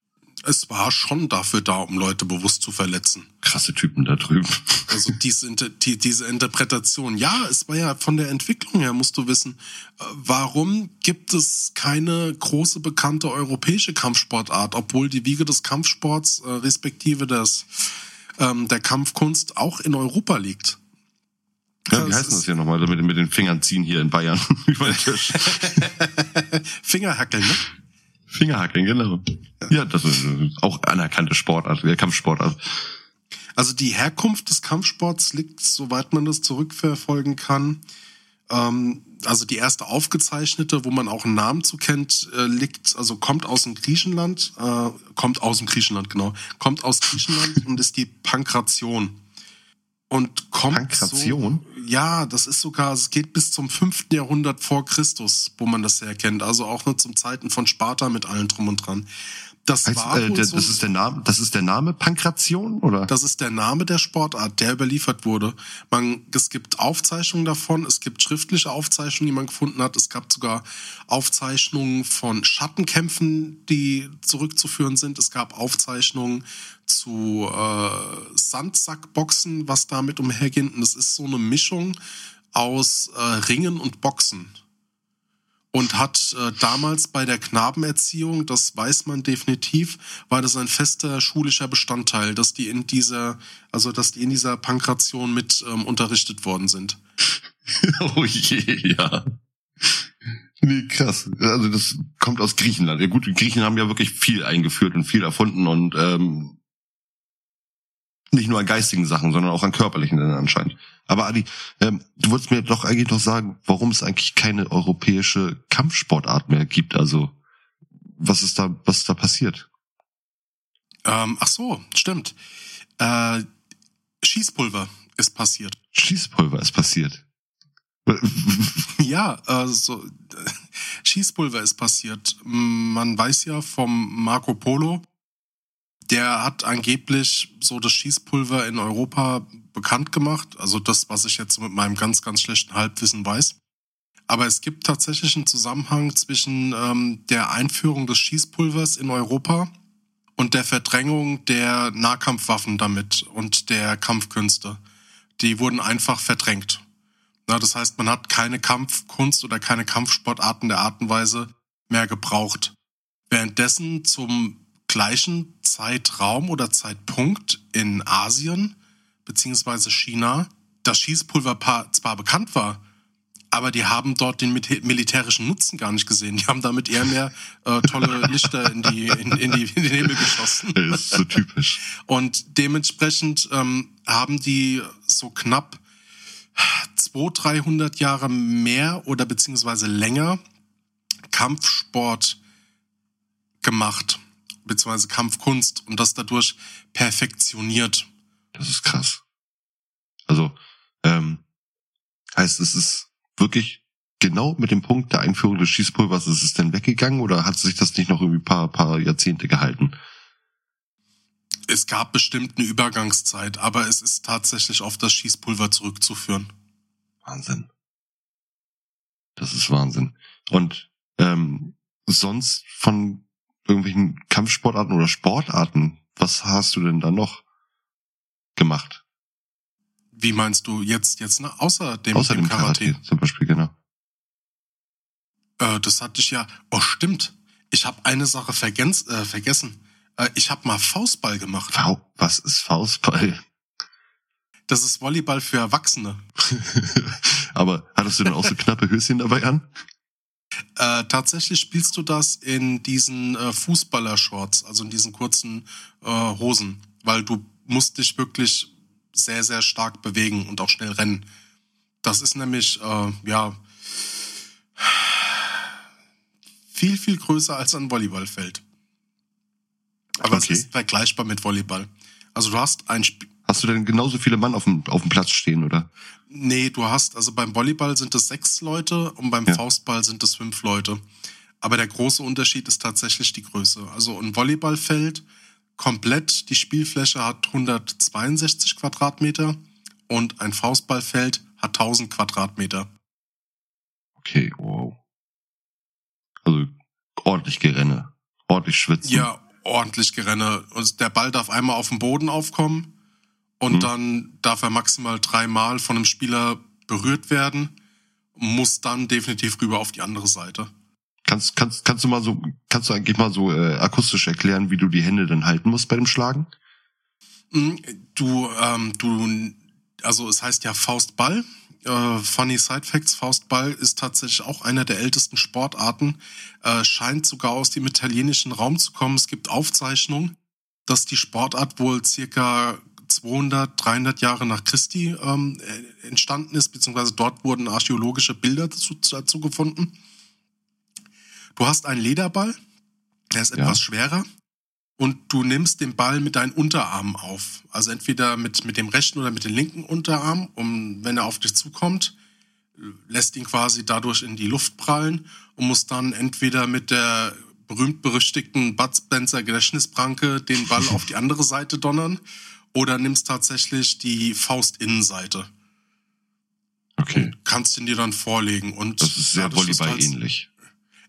[SPEAKER 2] Es war schon dafür da, um Leute bewusst zu verletzen.
[SPEAKER 3] Krasse Typen da drüben.
[SPEAKER 2] Also diese, die, diese Interpretation. Ja, es war ja von der Entwicklung her, musst du wissen, äh, warum gibt es keine große bekannte europäische Kampfsportart, obwohl die Wiege des Kampfsports äh, respektive des, ähm, der Kampfkunst auch in Europa liegt.
[SPEAKER 3] Ja, wie heißt das hier nochmal, mit, mit den Fingern ziehen hier in Bayern über den Tisch?
[SPEAKER 2] Fingerhackeln, ne?
[SPEAKER 3] Fingerhackeln, genau. Ja, das ist auch anerkannte Sportart, der Kampfsportart.
[SPEAKER 2] Also die Herkunft des Kampfsports liegt, soweit man das zurückverfolgen kann, ähm, also die erste aufgezeichnete, wo man auch einen Namen zu kennt, äh, liegt, also kommt aus dem Griechenland, äh, kommt aus dem Griechenland, genau, kommt aus Griechenland und ist die Pankration und kommt
[SPEAKER 3] Pankration?
[SPEAKER 2] So, ja, das ist sogar, es geht bis zum fünften Jahrhundert vor Christus, wo man das erkennt. Also auch nur zum Zeiten von Sparta mit allen drum und dran.
[SPEAKER 3] Das heißt, war äh, der, so, das ist der Name, das ist der Name Pankration oder?
[SPEAKER 2] Das ist der Name der Sportart, der überliefert wurde. Man, es gibt Aufzeichnungen davon, es gibt schriftliche Aufzeichnungen, die man gefunden hat. Es gab sogar Aufzeichnungen von Schattenkämpfen, die zurückzuführen sind. Es gab Aufzeichnungen zu äh, Sandsackboxen, was damit umhergeht. Und es ist so eine Mischung aus äh, Ringen und Boxen und hat äh, damals bei der Knabenerziehung, das weiß man definitiv, war das ein fester schulischer Bestandteil, dass die in dieser, also dass die in dieser Pankration mit ähm, unterrichtet worden sind.
[SPEAKER 3] oh je, ja. Nee, krass. Also das kommt aus Griechenland. Ja gut, die Griechen haben ja wirklich viel eingeführt und viel erfunden und ähm, nicht nur an geistigen Sachen, sondern auch an körperlichen anscheinend. Aber Adi, ähm, du wolltest mir doch eigentlich noch sagen, warum es eigentlich keine europäische Kampfsportart mehr gibt. Also was ist da, was ist da passiert?
[SPEAKER 2] Ähm, ach so, stimmt. Äh, Schießpulver ist passiert.
[SPEAKER 3] Schießpulver ist passiert.
[SPEAKER 2] ja, also Schießpulver ist passiert. Man weiß ja vom Marco Polo, der hat angeblich so das Schießpulver in Europa bekannt gemacht. Also das, was ich jetzt mit meinem ganz, ganz schlechten Halbwissen weiß. Aber es gibt tatsächlich einen Zusammenhang zwischen ähm, der Einführung des Schießpulvers in Europa und der Verdrängung der Nahkampfwaffen damit und der Kampfkünste. Die wurden einfach verdrängt. Na, das heißt, man hat keine Kampfkunst oder keine Kampfsportarten der Art und Weise mehr gebraucht. Währenddessen zum gleichen Zeitraum oder Zeitpunkt in Asien beziehungsweise China das Schießpulver zwar bekannt war, aber die haben dort den militärischen Nutzen gar nicht gesehen. Die haben damit eher mehr äh, tolle Lichter in, die, in, in, die, in den Himmel geschossen.
[SPEAKER 3] Das ist so typisch.
[SPEAKER 2] Und dementsprechend ähm, haben die so knapp 200, 300 Jahre mehr oder beziehungsweise länger Kampfsport gemacht beziehungsweise Kampfkunst und das dadurch perfektioniert.
[SPEAKER 3] Das ist krass. Also, ähm, heißt es ist wirklich genau mit dem Punkt der Einführung des Schießpulvers ist es denn weggegangen oder hat sich das nicht noch irgendwie paar, paar Jahrzehnte gehalten?
[SPEAKER 2] Es gab bestimmt eine Übergangszeit, aber es ist tatsächlich auf das Schießpulver zurückzuführen.
[SPEAKER 3] Wahnsinn. Das ist Wahnsinn. Und ähm, sonst von irgendwelchen Kampfsportarten oder Sportarten, was hast du denn da noch gemacht?
[SPEAKER 2] Wie meinst du jetzt, jetzt ne? außer dem,
[SPEAKER 3] außer dem Karate? Karate? Zum Beispiel, genau.
[SPEAKER 2] Äh, das hatte ich ja, oh stimmt, ich habe eine Sache vergens, äh, vergessen. Äh, ich habe mal Faustball gemacht.
[SPEAKER 3] Fa was ist Faustball?
[SPEAKER 2] Das ist Volleyball für Erwachsene.
[SPEAKER 3] Aber hattest du denn auch so knappe Höschen dabei an?
[SPEAKER 2] Äh, tatsächlich spielst du das in diesen äh, Fußballer-Shorts, also in diesen kurzen äh, Hosen, weil du musst dich wirklich sehr, sehr stark bewegen und auch schnell rennen. Das ist nämlich, äh, ja, viel, viel größer als ein Volleyballfeld. Aber okay. es ist vergleichbar mit Volleyball. Also du hast ein Spiel.
[SPEAKER 3] Hast du denn genauso viele Mann auf dem, auf dem Platz stehen, oder?
[SPEAKER 2] Nee, du hast, also beim Volleyball sind es sechs Leute und beim ja. Faustball sind es fünf Leute. Aber der große Unterschied ist tatsächlich die Größe. Also ein Volleyballfeld komplett, die Spielfläche hat 162 Quadratmeter und ein Faustballfeld hat 1000 Quadratmeter.
[SPEAKER 3] Okay, wow. Also ordentlich Gerenne, ordentlich schwitzen.
[SPEAKER 2] Ja, ordentlich Gerenne. Und der Ball darf einmal auf den Boden aufkommen und hm. dann darf er maximal dreimal von einem Spieler berührt werden, muss dann definitiv rüber auf die andere Seite.
[SPEAKER 3] Kannst, kannst, kannst du mal so, kannst du eigentlich mal so äh, akustisch erklären, wie du die Hände dann halten musst bei dem Schlagen?
[SPEAKER 2] Hm, du, ähm, du, also es heißt ja Faustball. Äh, funny Side Facts, Faustball ist tatsächlich auch einer der ältesten Sportarten, äh, scheint sogar aus dem italienischen Raum zu kommen. Es gibt Aufzeichnungen, dass die Sportart wohl circa 200, 300 Jahre nach Christi ähm, entstanden ist, beziehungsweise dort wurden archäologische Bilder dazu, dazu gefunden. Du hast einen Lederball, der ist ja. etwas schwerer und du nimmst den Ball mit deinen Unterarmen auf. Also entweder mit, mit dem rechten oder mit dem linken Unterarm, um, wenn er auf dich zukommt, lässt ihn quasi dadurch in die Luft prallen und musst dann entweder mit der berühmt-berüchtigten Bud Spencer Gedächtnispranke den Ball auf die andere Seite donnern oder nimmst tatsächlich die Faustinnenseite. Okay. Und kannst ihn dir dann vorlegen. Und
[SPEAKER 3] das ist sehr Volleyball ähnlich.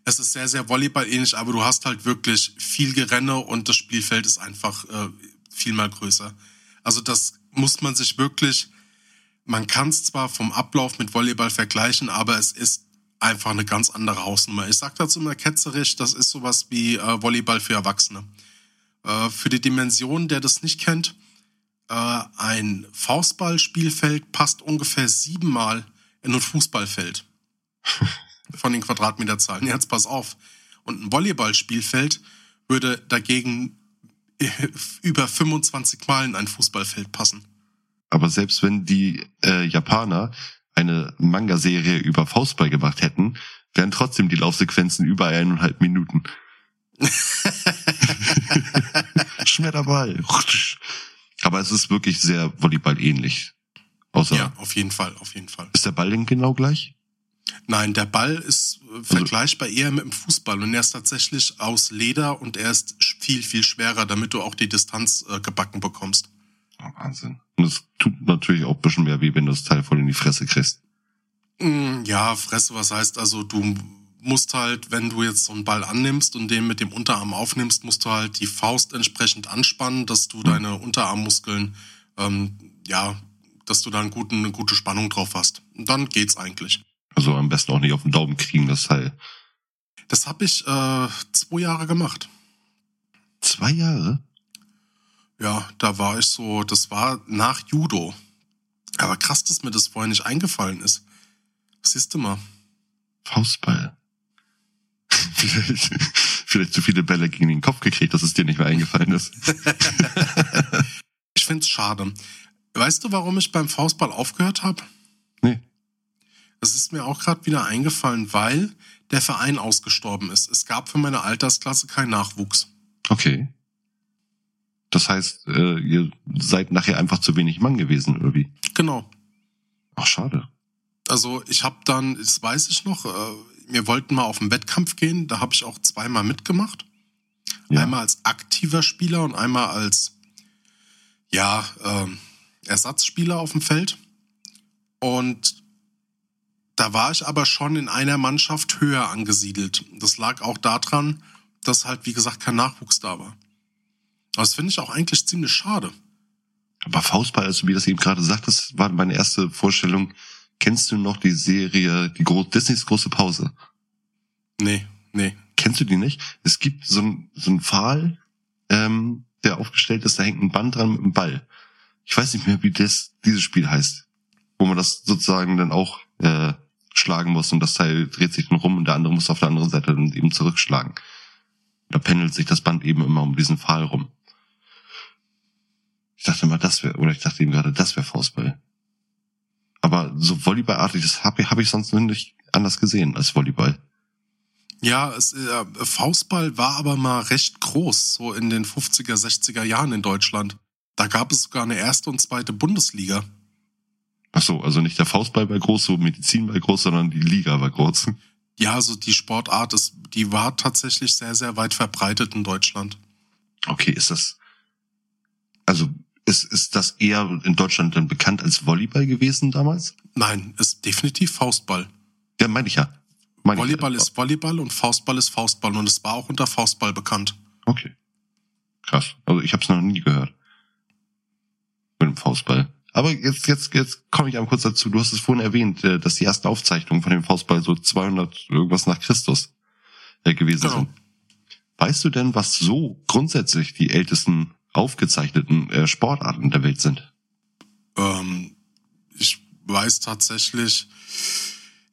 [SPEAKER 2] Es ist sehr, sehr Volleyball ähnlich, aber du hast halt wirklich viel Gerenne und das Spielfeld ist einfach äh, viel mal größer. Also das muss man sich wirklich, man kann es zwar vom Ablauf mit Volleyball vergleichen, aber es ist einfach eine ganz andere Hausnummer. Ich sag dazu immer ketzerisch, das ist sowas wie äh, Volleyball für Erwachsene. Äh, für die Dimension, der das nicht kennt, äh, ein Faustballspielfeld passt ungefähr siebenmal in ein Fußballfeld. Von den Quadratmeterzahlen. Jetzt pass auf. Und ein Volleyballspielfeld würde dagegen über 25 Mal in ein Fußballfeld passen.
[SPEAKER 3] Aber selbst wenn die äh, Japaner eine Manga-Serie über Faustball gemacht hätten, wären trotzdem die Laufsequenzen über eineinhalb Minuten. Schmetterball. Aber es ist wirklich sehr Volleyball ähnlich.
[SPEAKER 2] Außer ja, auf jeden Fall, auf jeden Fall.
[SPEAKER 3] Ist der Ball denn genau gleich?
[SPEAKER 2] Nein, der Ball ist äh, also vergleichbar eher mit dem Fußball und er ist tatsächlich aus Leder und er ist viel, viel schwerer, damit du auch die Distanz äh, gebacken bekommst.
[SPEAKER 3] Oh, Wahnsinn. Und es tut natürlich auch ein bisschen mehr, wie wenn du das Teil voll in die Fresse kriegst.
[SPEAKER 2] Mm, ja, Fresse, was heißt also, du musst halt, wenn du jetzt so einen Ball annimmst und den mit dem Unterarm aufnimmst, musst du halt die Faust entsprechend anspannen, dass du mhm. deine Unterarmmuskeln, ähm, ja, dass du da einen guten, eine gute Spannung drauf hast. Und dann geht's eigentlich.
[SPEAKER 3] Also am besten auch nicht auf den Daumen kriegen, das Teil.
[SPEAKER 2] Das habe ich äh, zwei Jahre gemacht.
[SPEAKER 3] Zwei Jahre?
[SPEAKER 2] Ja, da war ich so, das war nach Judo. Aber krass, dass mir das vorher nicht eingefallen ist. Siehst du mal.
[SPEAKER 3] Faustball. Vielleicht, vielleicht zu viele Bälle gegen den Kopf gekriegt, dass es dir nicht mehr eingefallen ist.
[SPEAKER 2] ich find's schade. Weißt du, warum ich beim Faustball aufgehört habe?
[SPEAKER 3] Nee.
[SPEAKER 2] Es ist mir auch gerade wieder eingefallen, weil der Verein ausgestorben ist. Es gab für meine Altersklasse keinen Nachwuchs.
[SPEAKER 3] Okay. Das heißt, äh, ihr seid nachher einfach zu wenig Mann gewesen, oder wie?
[SPEAKER 2] Genau.
[SPEAKER 3] Ach, schade.
[SPEAKER 2] Also ich habe dann, das weiß ich noch, äh, wir wollten mal auf einen Wettkampf gehen, da habe ich auch zweimal mitgemacht. Ja. Einmal als aktiver Spieler und einmal als ja, äh, Ersatzspieler auf dem Feld. Und da war ich aber schon in einer Mannschaft höher angesiedelt. Das lag auch daran, dass halt, wie gesagt, kein Nachwuchs da war. Das finde ich auch eigentlich ziemlich schade.
[SPEAKER 3] Aber Faustball, also wie das eben gerade sagtest, war meine erste Vorstellung. Kennst du noch die Serie, die Gro Disneys große Pause?
[SPEAKER 2] Nee, nee.
[SPEAKER 3] Kennst du die nicht? Es gibt so ein, so ein Pfahl, ähm, der aufgestellt ist, da hängt ein Band dran mit einem Ball. Ich weiß nicht mehr, wie das dieses Spiel heißt. Wo man das sozusagen dann auch äh, schlagen muss und das Teil dreht sich dann rum und der andere muss auf der anderen Seite dann eben zurückschlagen. Da pendelt sich das Band eben immer um diesen Pfahl rum. Ich dachte mal, das wäre, oder ich dachte eben gerade, das wäre Faustball. Aber so Volleyballartiges habe hab ich sonst nicht anders gesehen als Volleyball.
[SPEAKER 2] Ja, es, äh, Faustball war aber mal recht groß, so in den 50er, 60er Jahren in Deutschland. Da gab es sogar eine erste und zweite Bundesliga.
[SPEAKER 3] Ach so, also nicht der Faustball war groß, so Medizin war groß, sondern die Liga war groß.
[SPEAKER 2] Ja, also die Sportart ist, die war tatsächlich sehr, sehr weit verbreitet in Deutschland.
[SPEAKER 3] Okay, ist das, also ist, ist das eher in Deutschland dann bekannt als Volleyball gewesen damals?
[SPEAKER 2] Nein, ist definitiv Faustball.
[SPEAKER 3] Ja, meine ich ja. Meine
[SPEAKER 2] Volleyball
[SPEAKER 3] ich ja.
[SPEAKER 2] ist Volleyball und Faustball ist Faustball und es war auch unter Faustball bekannt.
[SPEAKER 3] Okay. Krass. Also ich habe es noch nie gehört. Mit dem Faustball. Aber jetzt, jetzt, jetzt komme ich einmal kurz dazu. Du hast es vorhin erwähnt, äh, dass die ersten Aufzeichnungen von dem Faustball so 200 irgendwas nach Christus äh, gewesen
[SPEAKER 2] Genau.
[SPEAKER 3] sind. Weißt du denn, was so grundsätzlich die ältesten aufgezeichneten äh, Sportarten der Welt sind?
[SPEAKER 2] Ähm, ich weiß tatsächlich,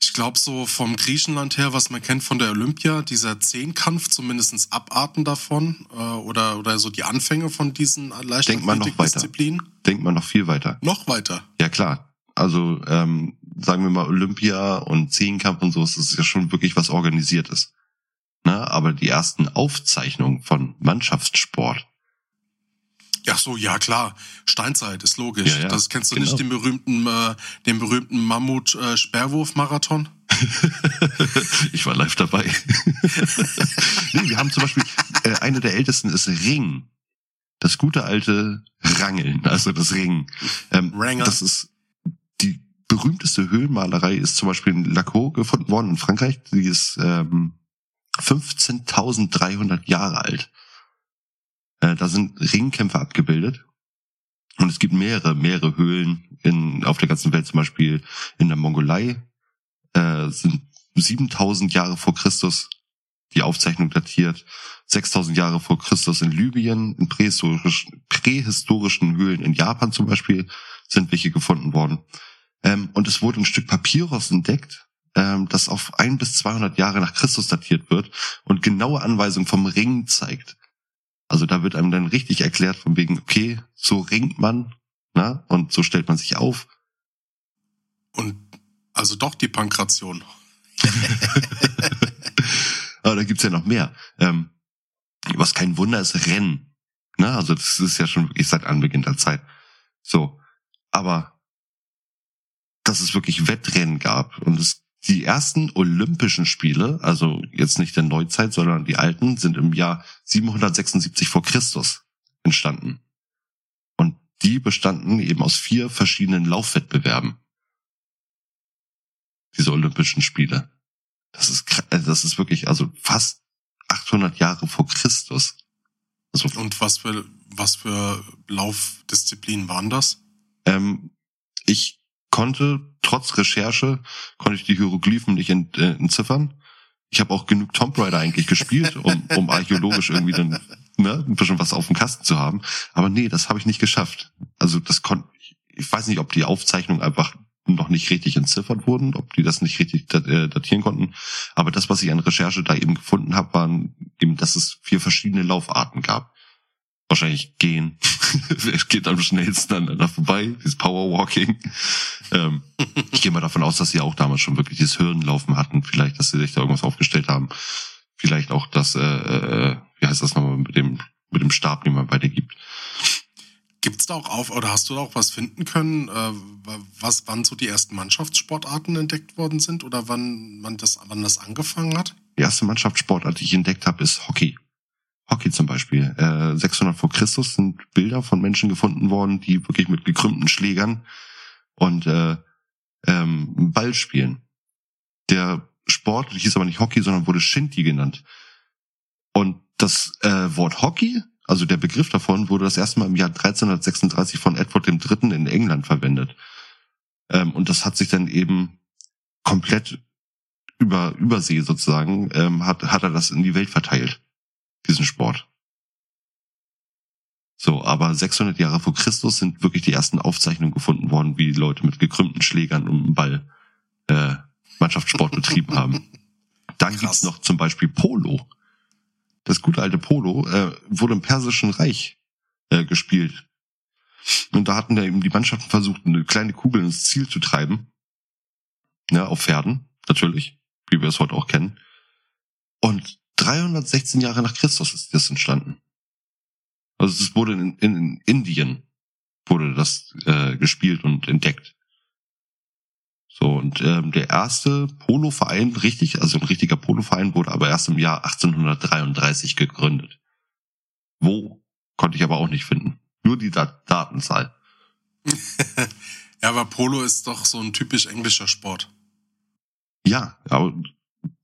[SPEAKER 2] ich glaube so vom Griechenland her, was man kennt von der Olympia, dieser Zehnkampf, zumindestens Abarten davon äh, oder, oder so die Anfänge von diesen. Leichtathletikdisziplinen.
[SPEAKER 3] Denkt man noch viel weiter.
[SPEAKER 2] Noch weiter.
[SPEAKER 3] Ja klar. Also ähm, sagen wir mal Olympia und Zehnkampf und so, das ist ja schon wirklich was Organisiertes. Na, aber die ersten Aufzeichnungen von Mannschaftssport,
[SPEAKER 2] Ja, so, ja klar. Steinzeit ist logisch.
[SPEAKER 3] Ja, ja,
[SPEAKER 2] das kennst du
[SPEAKER 3] genau.
[SPEAKER 2] nicht den berühmten, äh, den berühmten Mammut-Sperrwurf-Marathon?
[SPEAKER 3] ich war live dabei. nee, wir haben zum Beispiel, äh, eine der ältesten ist Ring. Das gute alte Rangeln, also das Ringen. Ähm,
[SPEAKER 2] Ranger.
[SPEAKER 3] Das ist die berühmteste Höhlenmalerei ist zum Beispiel in Laco gefunden worden in Frankreich. Die ist ähm, 15.300 Jahre alt. Äh, da sind Ringkämpfe abgebildet. Und es gibt mehrere, mehrere Höhlen in, auf der ganzen Welt, zum Beispiel in der Mongolei, äh, sind 7000 Jahre vor Christus die Aufzeichnung datiert, 6000 Jahre vor Christus in Libyen, in prähistorischen, prähistorischen Höhlen in Japan zum Beispiel sind welche gefunden worden. Ähm, und es wurde ein Stück Papyrus entdeckt, ähm, das auf ein bis 200 Jahre nach Christus datiert wird und genaue Anweisungen vom Ring zeigt. Also da wird einem dann richtig erklärt von wegen, okay, so ringt man, na, und so stellt man sich auf.
[SPEAKER 2] Und also doch die Pankration.
[SPEAKER 3] Aber da gibt's ja noch mehr. Ähm, was kein Wunder ist, Rennen. Ne? Also das ist ja schon wirklich seit Anbeginn der Zeit. So. Aber dass es wirklich Wettrennen gab und es die ersten Olympischen Spiele, also jetzt nicht der Neuzeit, sondern die alten, sind im Jahr 776 vor Christus entstanden. Und die bestanden eben aus vier verschiedenen Laufwettbewerben. Diese Olympischen Spiele. Das ist, äh, das ist wirklich, also fast 800 Jahre vor Christus. Also,
[SPEAKER 2] Und was für, was für Laufdisziplinen waren das?
[SPEAKER 3] ähm, ich konnte, trotz Recherche, konnte ich die Hieroglyphen nicht ent, äh, entziffern. Ich habe auch genug Tomb Raider eigentlich gespielt, um, um archäologisch irgendwie dann ne, ein bisschen was auf dem Kasten zu haben. Aber nee, das habe ich nicht geschafft. Also das konnte, ich, weiß nicht, ob die Aufzeichnungen einfach noch nicht richtig entziffert wurden, ob die das nicht richtig äh, datieren konnten. Aber das, was ich an Recherche da eben gefunden habe, waren eben, dass es vier verschiedene Laufarten gab. Wahrscheinlich gehen. Es geht am schnellsten aneinander vorbei, dieses Powerwalking. Ähm, ich gehe mal davon aus, dass sie auch damals schon wirklich dieses Hirnlaufen hatten. Vielleicht, dass sie sich da irgendwas aufgestellt haben. Vielleicht auch das, äh, äh, wie heißt das nochmal mit dem, mit dem Stab, den man weitergibt.
[SPEAKER 2] Gibt's da auch auf, oder hast du da auch was finden können, äh, was, wann so die ersten Mannschaftssportarten entdeckt worden sind oder wann man das, wann das angefangen hat?
[SPEAKER 3] Die erste Mannschaftssportart, die ich entdeckt habe, ist Hockey. Hockey zum Beispiel. Äh, 600 vor Christus sind Bilder von Menschen gefunden worden, die wirklich mit gekrümmten Schlägern und äh, ähm, Ball spielen. Der Sport hieß aber nicht Hockey, sondern wurde Shinty genannt. Und das äh, Wort Hockey, also der Begriff davon, wurde das erste Mal im Jahr 1336 von Edward III. in England verwendet. Ähm, und das hat sich dann eben komplett über Übersee sozusagen, ähm, hat, hat er das in die Welt verteilt, diesen Sport. So, aber 600 Jahre vor Christus sind wirklich die ersten Aufzeichnungen gefunden worden, wie Leute mit gekrümmten Schlägern und einem Ball äh, Mannschaftssport betrieben haben. Dann
[SPEAKER 2] Krass.
[SPEAKER 3] gibt's noch zum Beispiel Polo. Das gute alte Polo äh, wurde im Persischen Reich äh, gespielt. Und da hatten da eben die Mannschaften versucht, eine kleine Kugel ins Ziel zu treiben. Ja, auf Pferden, natürlich, wie wir es heute auch kennen. Und 316 Jahre nach Christus ist das entstanden. Also es wurde in, in, in Indien wurde das äh, gespielt und entdeckt. So, und ähm, der erste Polo-Verein, richtig, also ein richtiger Polo-Verein, wurde aber erst im Jahr 1833 gegründet. Wo, konnte ich aber auch nicht finden. Nur die Dat Datenzahl.
[SPEAKER 2] ja, aber Polo ist doch so ein typisch englischer Sport.
[SPEAKER 3] Ja, aber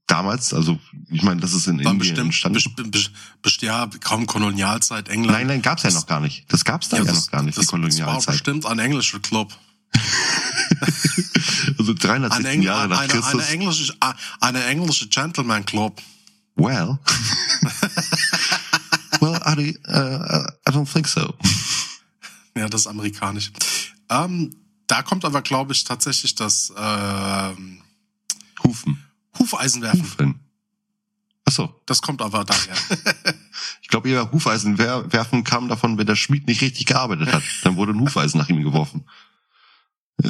[SPEAKER 3] damals, also ich meine, das ist in
[SPEAKER 2] War
[SPEAKER 3] Indien
[SPEAKER 2] bestimmt,
[SPEAKER 3] entstanden.
[SPEAKER 2] bestimmt, bestimmt, ja, kaum Kolonialzeit England.
[SPEAKER 3] Nein, nein, gab's ja noch gar nicht. Das gab's da ja,
[SPEAKER 2] das,
[SPEAKER 3] noch gar nicht,
[SPEAKER 2] das,
[SPEAKER 3] die
[SPEAKER 2] Das war
[SPEAKER 3] Kolonialzeit.
[SPEAKER 2] bestimmt ein englischer Club.
[SPEAKER 3] Also 360
[SPEAKER 2] Eine, Eng
[SPEAKER 3] Jahre nach
[SPEAKER 2] eine,
[SPEAKER 3] Christus.
[SPEAKER 2] eine englische, eine englische Gentleman Club.
[SPEAKER 3] Well. well, Adi, uh, I don't think so.
[SPEAKER 2] Ja, das ist amerikanisch. Ähm, da kommt aber, glaube ich, tatsächlich das ähm,
[SPEAKER 3] Hufen.
[SPEAKER 2] Hufeisenwerfen.
[SPEAKER 3] Hufen. Achso.
[SPEAKER 2] Das kommt aber daher.
[SPEAKER 3] Ich glaube, ihr Hufeisen wer- werfen kam davon, wenn der Schmied nicht richtig gearbeitet hat. Dann wurde ein Hufeisen nach ihm geworfen.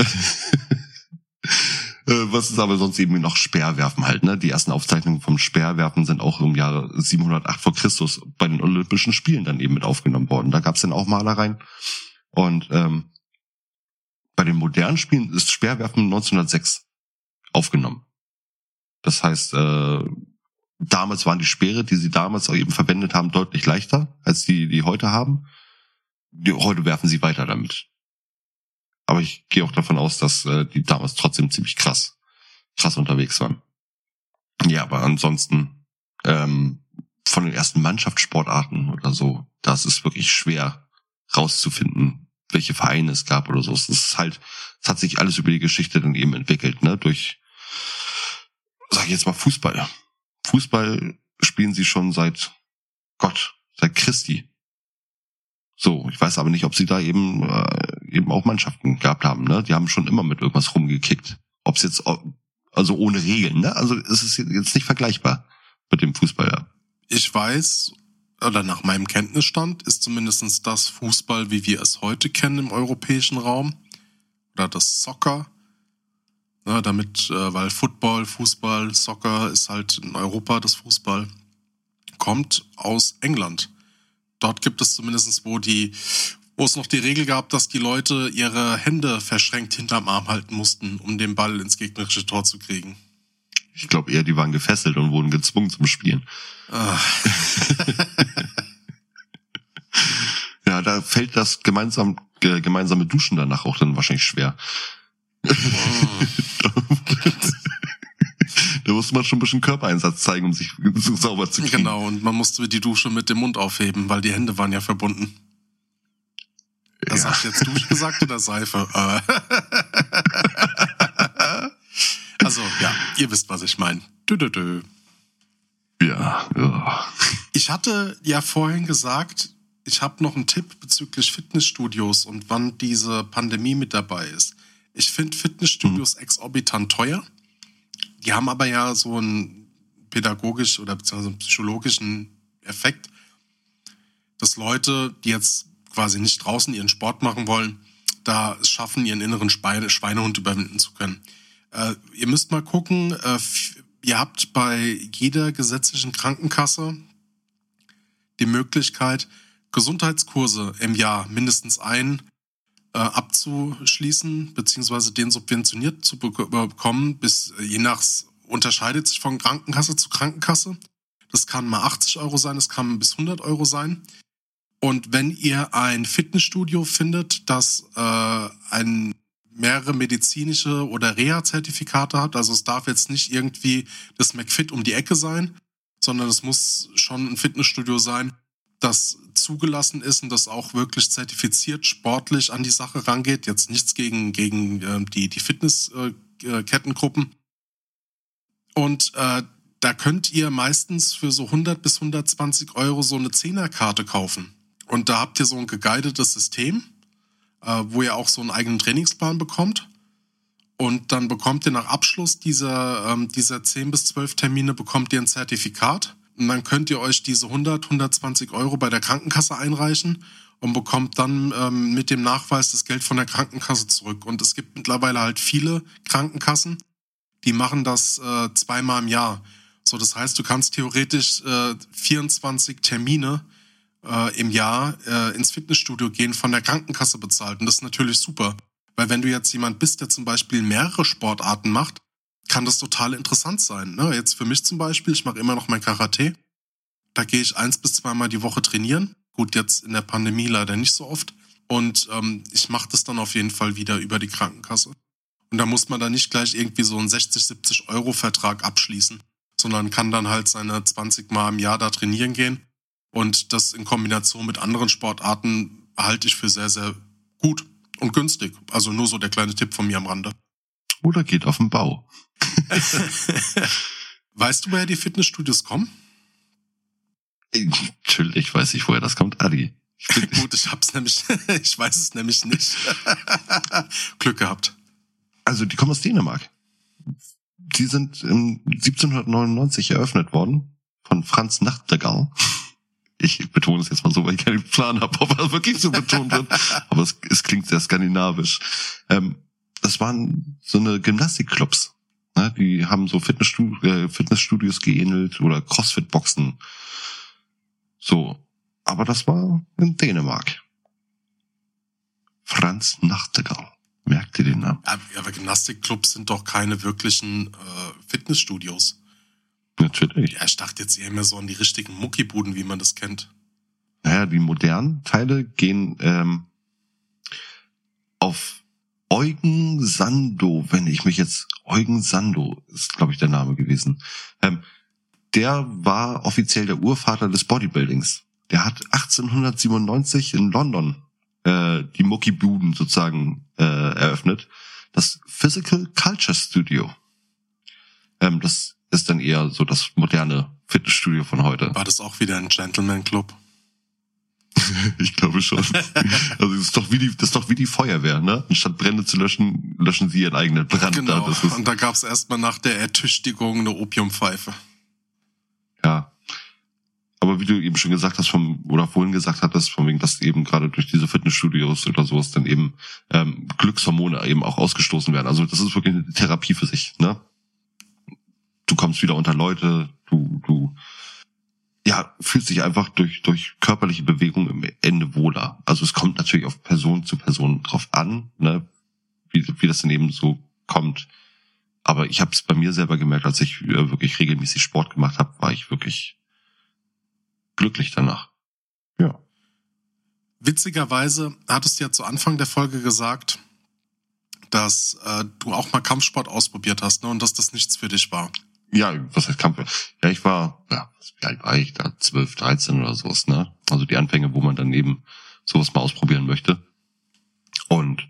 [SPEAKER 3] Äh, Was ist aber sonst eben noch Speerwerfen halt, ne? Die ersten Aufzeichnungen vom Speerwerfen sind auch im Jahre 708 vor Christus bei den Olympischen Spielen dann eben mit aufgenommen worden. Da gab es dann auch Malereien. Und ähm, bei den modernen Spielen ist Speerwerfen 1906 aufgenommen. Das heißt, äh, damals waren die Speere, die sie damals auch eben verwendet haben, deutlich leichter als die, die heute haben. Die, heute werfen sie weiter damit. Aber ich gehe auch davon aus, dass äh, die damals trotzdem ziemlich krass, krass unterwegs waren. Ja, aber ansonsten ähm, von den ersten Mannschaftssportarten oder so, das ist wirklich schwer rauszufinden, welche Vereine es gab oder so. Es ist halt, es hat sich alles über die Geschichte dann eben entwickelt, ne? Durch, sag ich jetzt mal, Fußball. Fußball spielen sie schon seit Gott, seit Christi. So, ich weiß aber nicht, ob sie da eben äh, eben auch Mannschaften gehabt haben. Ne? Die haben schon immer mit irgendwas rumgekickt. Ob es jetzt also ohne Regeln. Ne? Also es ist jetzt nicht vergleichbar mit dem Fußball. Ja.
[SPEAKER 2] Ich weiß, oder nach meinem Kenntnisstand ist zumindest das Fußball, wie wir es heute kennen im europäischen Raum, oder das Soccer, ne, damit, äh, weil Football, Fußball, Soccer ist halt in Europa das Fußball, kommt aus England. Dort gibt es zumindest, wo die, wo es noch die Regel gab, dass die Leute ihre Hände verschränkt hinterm Arm halten mussten, um den Ball ins gegnerische Tor zu kriegen.
[SPEAKER 3] Ich glaube eher, die waren gefesselt und wurden gezwungen zum Spielen.
[SPEAKER 2] Ah,
[SPEAKER 3] Ja, da fällt das gemeinsam, ge, gemeinsame Duschen danach auch dann wahrscheinlich schwer. da musste man schon ein bisschen Körpereinsatz zeigen, um sich so sauber zu kriegen.
[SPEAKER 2] Genau, und man musste die Dusche mit dem Mund aufheben, weil die Hände waren ja verbunden. Das
[SPEAKER 3] Ja.
[SPEAKER 2] hast du jetzt Dusche gesagt oder Seife? Also, ja, ihr wisst, was ich meine. Dö, dö, dö.
[SPEAKER 3] Ja, ja.
[SPEAKER 2] Ich hatte ja vorhin gesagt, ich habe noch einen Tipp bezüglich Fitnessstudios und wann diese Pandemie mit dabei ist. Ich finde Fitnessstudios exorbitant teuer. Die haben aber ja so einen pädagogisch oder beziehungsweise einen psychologischen Effekt, dass Leute, die jetzt quasi nicht draußen ihren Sport machen wollen, da es schaffen, ihren inneren Schweine, Schweinehund überwinden zu können. Äh, ihr müsst mal gucken, äh, ihr habt bei jeder gesetzlichen Krankenkasse die Möglichkeit, Gesundheitskurse im Jahr mindestens ein abzuschließen, beziehungsweise den subventioniert zu bek- bekommen, bis äh, je nach, unterscheidet sich von Krankenkasse zu Krankenkasse. Das kann mal 80 Euro sein, das kann bis 100 Euro sein. Und wenn ihr ein Fitnessstudio findet, das äh, ein mehrere medizinische oder Reha-Zertifikate hat, also es darf jetzt nicht irgendwie das McFit um die Ecke sein, sondern es muss schon ein Fitnessstudio sein, das zugelassen ist und das auch wirklich zertifiziert sportlich an die Sache rangeht. Jetzt nichts gegen, gegen äh, die, die Fitness-Kettengruppen. Und äh, da könnt ihr meistens für so 100 bis 120 Euro so eine Zehnerkarte kaufen. Und da habt ihr so ein geguidetes System, äh, wo ihr auch so einen eigenen Trainingsplan bekommt. Und dann bekommt ihr nach Abschluss dieser, ähm, dieser 10 bis 12 Termine bekommt ihr ein Zertifikat. Und dann könnt ihr euch diese 100, 120 Euro bei der Krankenkasse einreichen und bekommt dann ähm, mit dem Nachweis das Geld von der Krankenkasse zurück. Und es gibt mittlerweile halt viele Krankenkassen, die machen das äh, zweimal im Jahr. So, das heißt, du kannst theoretisch äh, 24 Termine äh, im Jahr äh, ins Fitnessstudio gehen, von der Krankenkasse bezahlt. Und das ist natürlich super. Weil wenn du jetzt jemand bist, der zum Beispiel mehrere Sportarten macht, kann das total interessant sein. Ne? Jetzt für mich zum Beispiel, ich mache immer noch mein Karate. Da gehe ich eins bis zweimal die Woche trainieren. Gut, jetzt in der Pandemie leider nicht so oft. Und ähm, ich mache das dann auf jeden Fall wieder über die Krankenkasse. Und da muss man dann nicht gleich irgendwie so einen 60, 70 Euro Vertrag abschließen, sondern kann dann halt seine 20 Mal im Jahr da trainieren gehen. Und das in Kombination mit anderen Sportarten halte ich für sehr, sehr gut und günstig. Also nur so der kleine Tipp von mir am Rande.
[SPEAKER 3] Oder geht auf den Bau.
[SPEAKER 2] weißt du, woher die Fitnessstudios kommen?
[SPEAKER 3] Natürlich weiß ich, woher das kommt, Adi.
[SPEAKER 2] Ich Gut, ich hab's nämlich, ich weiß es nämlich nicht. Glück gehabt.
[SPEAKER 3] Also die kommen aus Dänemark. Die sind 1799 eröffnet worden von Franz Nachtigall. Ich betone es jetzt mal so, weil ich keinen Plan habe, ob er wirklich so betont wird. Aber es, es klingt sehr skandinavisch. Ähm, das waren so eine Gymnastikclubs. Ne? Die haben so Fitnessstudios, äh, Fitnessstudios geähnelt oder Crossfit-Boxen. So. Aber das war in Dänemark. Franz Nachtigall. Merkt ihr den Namen?
[SPEAKER 2] Aber Gymnastikclubs sind doch keine wirklichen äh, Fitnessstudios.
[SPEAKER 3] Natürlich.
[SPEAKER 2] Ja, ich dachte jetzt eher mehr so an die richtigen Muckibuden, wie man das kennt.
[SPEAKER 3] Naja, die modernen Teile gehen ähm, auf Eugen Sando, wenn ich mich jetzt Eugen Sando ist, glaube ich, der Name gewesen. Ähm, der war offiziell der Urvater des Bodybuildings. Der hat 1897 in London äh, die Muckibuden sozusagen äh, eröffnet. Das Physical Culture Studio. Ähm, das ist dann eher so das moderne Fitnessstudio von heute.
[SPEAKER 2] War das auch wieder ein Gentleman Club?
[SPEAKER 3] ich glaube schon. Also das ist doch wie die, das ist doch wie die Feuerwehr, ne? Anstatt Brände zu löschen, löschen sie ihren eigenen Brand.
[SPEAKER 2] Genau. Da. Und da gab es erstmal nach der Ertüchtigung eine Opiumpfeife.
[SPEAKER 3] Ja. Aber wie du eben schon gesagt hast, vom, oder vorhin gesagt hattest, von wegen, dass eben gerade durch diese Fitnessstudios oder sowas dann eben ähm, Glückshormone eben auch ausgestoßen werden. Also das ist wirklich eine Therapie für sich, ne? Du kommst wieder unter Leute, du, du ja, fühlt sich einfach durch, durch körperliche Bewegung im Ende wohler. Also es kommt natürlich auf Person zu Person drauf an, ne, wie, wie das dann eben so kommt. Aber ich habe es bei mir selber gemerkt, als ich äh, wirklich regelmäßig Sport gemacht habe, war ich wirklich glücklich danach. Ja.
[SPEAKER 2] Witzigerweise hattest du ja zu Anfang der Folge gesagt, dass äh, du auch mal Kampfsport ausprobiert hast ne, und dass das nichts für dich war
[SPEAKER 3] ja, was heißt Kampf? Ja, ich war, ja, wie alt war ich da? 12, 13 oder sowas, ne? Also die Anfänge, wo man dann eben sowas mal ausprobieren möchte. Und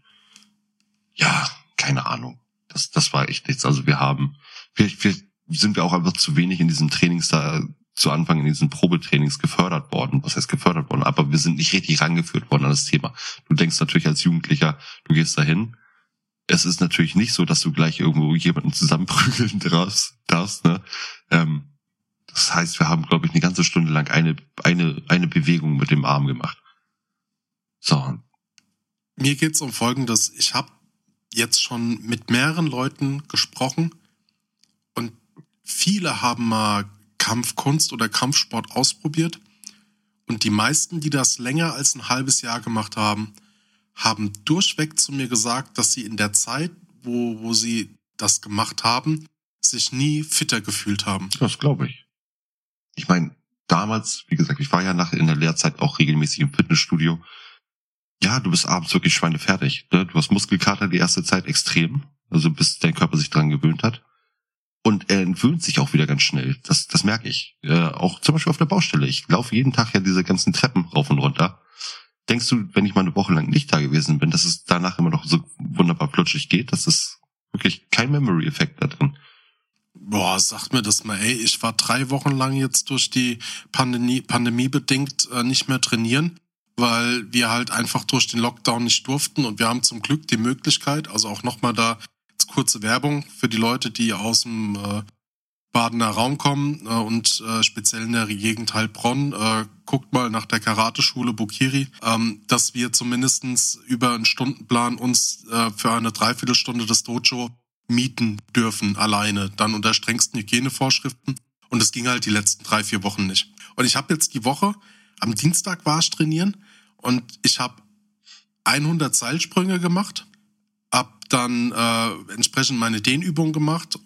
[SPEAKER 3] ja, keine Ahnung. Das, das war echt nichts. Also wir haben, vielleicht, vielleicht sind wir auch einfach zu wenig in diesen Trainings da zu Anfang in diesen Probetrainings gefördert worden. Was heißt gefördert worden? Aber wir sind nicht richtig rangeführt worden an das Thema. Du denkst natürlich als Jugendlicher, du gehst dahin, es ist natürlich nicht so, dass du gleich irgendwo jemanden zusammenprügeln darfst, darfst ne? Ähm, das heißt, wir haben, glaube ich, eine ganze Stunde lang eine, eine, eine Bewegung mit dem Arm gemacht. So.
[SPEAKER 2] Mir geht's um Folgendes. Ich habe jetzt schon mit mehreren Leuten gesprochen und viele haben mal Kampfkunst oder Kampfsport ausprobiert. Und die meisten, die das länger als ein halbes Jahr gemacht haben, haben durchweg zu mir gesagt, dass sie in der Zeit, wo, wo sie das gemacht haben, sich nie fitter gefühlt haben.
[SPEAKER 3] Das glaube ich. Ich meine, damals, wie gesagt, ich war ja nach in der Lehrzeit auch regelmäßig im Fitnessstudio. Ja, du bist abends wirklich schweinefertig. Ne? Du hast Muskelkater die erste Zeit extrem, also bis dein Körper sich dran gewöhnt hat. Und er entwöhnt sich auch wieder ganz schnell. Das, das merke ich. Äh, auch zum Beispiel auf der Baustelle. Ich laufe jeden Tag ja diese ganzen Treppen rauf und runter. Denkst du, wenn ich mal eine Woche lang nicht da gewesen bin, dass es danach immer noch so wunderbar plutschig geht? Das ist wirklich kein Memory-Effekt da drin.
[SPEAKER 2] Boah, sagt mir das mal, ey, ich war drei Wochen lang jetzt durch die Pandemie, Pandemie bedingt äh, nicht mehr trainieren, weil wir halt einfach durch den Lockdown nicht durften und wir haben zum Glück die Möglichkeit, also auch nochmal da kurze Werbung für die Leute, die aus dem äh, Badener Raum kommen äh, und äh, speziell in der Gegend Heilbronn, äh, guckt mal nach der Karateschule Bukiri, ähm, dass wir zumindestens über einen Stundenplan uns äh, für eine Dreiviertelstunde das Dojo mieten dürfen, alleine, dann unter strengsten Hygienevorschriften. Und das ging halt die letzten drei, vier Wochen nicht. Und ich habe jetzt die Woche, am Dienstag war ich trainieren und ich habe 100 Seilsprünge gemacht, hab dann äh, entsprechend meine Dehnübungen gemacht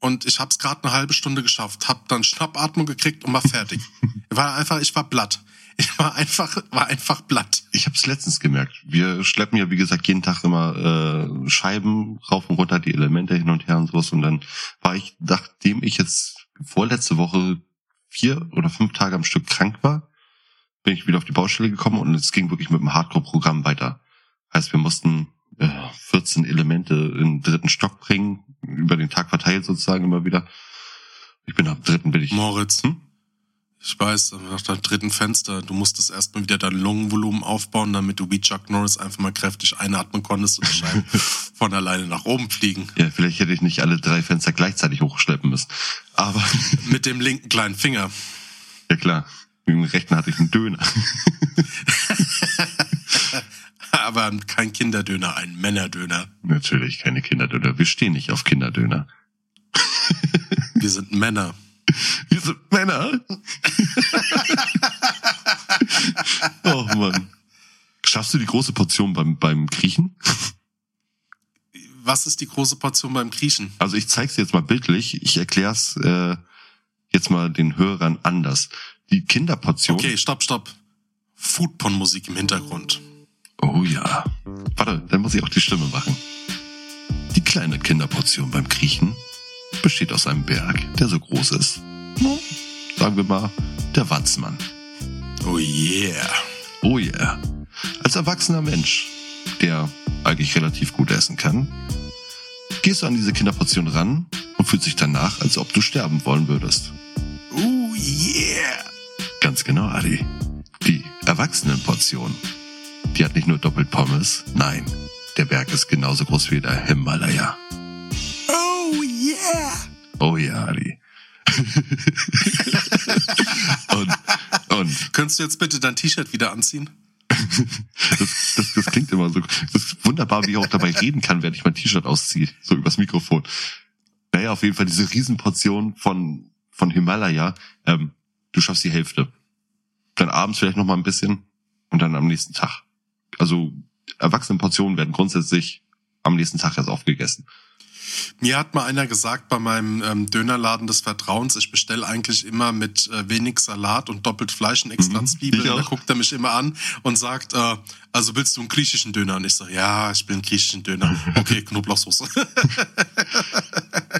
[SPEAKER 2] und ich habe es gerade eine halbe Stunde geschafft, habe dann Schnappatmung gekriegt und war fertig. ich war einfach, ich war platt. Ich war einfach, war einfach platt.
[SPEAKER 3] Ich habe es letztens gemerkt. Wir schleppen ja, wie gesagt, jeden Tag immer äh, Scheiben rauf und runter, die Elemente hin und her und sowas. Und dann war ich, nachdem ich jetzt vorletzte Woche vier oder fünf Tage am Stück krank war, bin ich wieder auf die Baustelle gekommen und es ging wirklich mit dem Hardcore-Programm weiter. Heißt, wir mussten äh, 14 Elemente in den dritten Stock bringen, über den Tag verteilt sozusagen immer wieder. Ich bin am dritten, bin ich.
[SPEAKER 2] Moritz,
[SPEAKER 3] Hm?
[SPEAKER 2] ich weiß, nach dem dritten Fenster, du musstest erstmal wieder dein Lungenvolumen aufbauen, damit du wie Chuck Norris einfach mal kräftig einatmen konntest und Scheiben von alleine nach oben fliegen.
[SPEAKER 3] Ja, vielleicht hätte ich nicht alle drei Fenster gleichzeitig hochschleppen müssen. Aber,
[SPEAKER 2] Mit dem linken kleinen Finger.
[SPEAKER 3] ja klar, mit dem rechten hatte ich einen Döner.
[SPEAKER 2] Aber kein Kinderdöner, ein Männerdöner.
[SPEAKER 3] Natürlich keine Kinderdöner. Wir stehen nicht auf Kinderdöner.
[SPEAKER 2] Wir sind Männer.
[SPEAKER 3] Wir sind Männer. oh Mann. Schaffst du die große Portion beim, beim Griechen?
[SPEAKER 2] Was ist die große Portion beim Griechen?
[SPEAKER 3] Also ich zeig's dir jetzt mal bildlich. Ich erklär's äh, jetzt mal den Hörern anders. Die Kinderportion.
[SPEAKER 2] Okay, stopp, stopp. Foodporn-Musik im Hintergrund.
[SPEAKER 3] Oh ja. Warte, dann muss ich auch die Stimme machen. Die kleine Kinderportion beim Griechen besteht aus einem Berg, der so groß ist. Hm, Sagen wir mal, der Watzmann.
[SPEAKER 2] Oh yeah.
[SPEAKER 3] Oh yeah. Als erwachsener Mensch, der eigentlich relativ gut essen kann, gehst du an diese Kinderportion ran und fühlst dich danach, als ob du sterben wollen würdest.
[SPEAKER 2] Oh yeah.
[SPEAKER 3] Ganz genau, Adi. Die Erwachsenenportion, die hat nicht nur doppelt Pommes, nein, der Berg ist genauso groß wie der Himalaya.
[SPEAKER 2] Oh yeah.
[SPEAKER 3] Oh ja, Adi. und, und
[SPEAKER 2] Könntest du jetzt bitte dein T-Shirt wieder anziehen?
[SPEAKER 3] das, das, das klingt immer so. Das ist wunderbar, wie ich auch dabei reden kann, während ich mein T-Shirt ausziehe, so übers Mikrofon. Naja, auf jeden Fall diese Riesenportion von, von Himalaya. Ähm, du schaffst die Hälfte. Dann abends vielleicht noch mal ein bisschen und dann am nächsten Tag. Also Erwachsenenportionen werden grundsätzlich am nächsten Tag erst aufgegessen.
[SPEAKER 2] Mir hat mal einer gesagt bei meinem ähm, Dönerladen des Vertrauens, ich bestelle eigentlich immer mit äh, wenig Salat und doppelt Fleisch und extra
[SPEAKER 3] Mhm,
[SPEAKER 2] Zwiebeln. da guckt er mich immer an und sagt, äh, also willst du einen griechischen Döner? Und ich sage, ja, ich will einen griechischen Döner. Okay, Knoblauchsoße.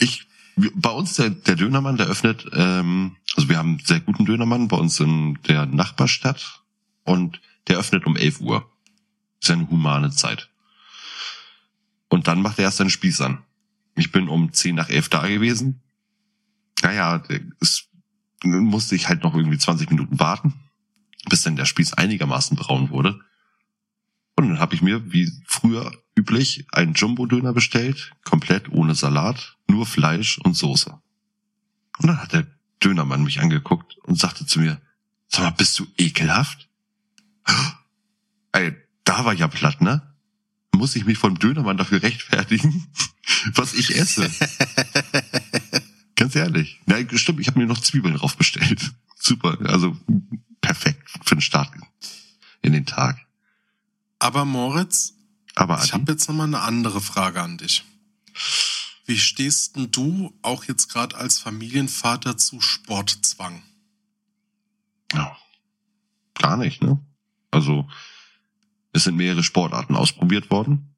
[SPEAKER 3] Ich, bei uns der, der Dönermann, der öffnet, ähm, also wir haben einen sehr guten Dönermann bei uns in der Nachbarstadt und der öffnet um 11 Uhr. Ist ja eine humane Zeit. Und dann macht er erst seinen Spieß an. Ich bin um 10 nach 11 da gewesen. Naja, es musste ich halt noch irgendwie 20 Minuten warten, bis dann der Spieß einigermaßen braun wurde. Und dann habe ich mir, wie früher üblich, einen Jumbo-Döner bestellt, komplett ohne Salat, nur Fleisch und Soße. Und dann hat der Dönermann mich angeguckt und sagte zu mir, sag mal, bist du ekelhaft? Ey, da war ja platt, ne? Muss ich mich vom Dönermann dafür rechtfertigen, was ich esse? Ganz ehrlich. Ja, stimmt, ich habe mir noch Zwiebeln drauf bestellt. Super, also perfekt für den Start in den Tag.
[SPEAKER 2] Aber Moritz,
[SPEAKER 3] Aber
[SPEAKER 2] ich habe jetzt nochmal eine andere Frage an dich. Wie stehst denn du auch jetzt gerade als Familienvater zu Sportzwang?
[SPEAKER 3] Ja. Gar nicht, ne? Also, es sind mehrere Sportarten ausprobiert worden,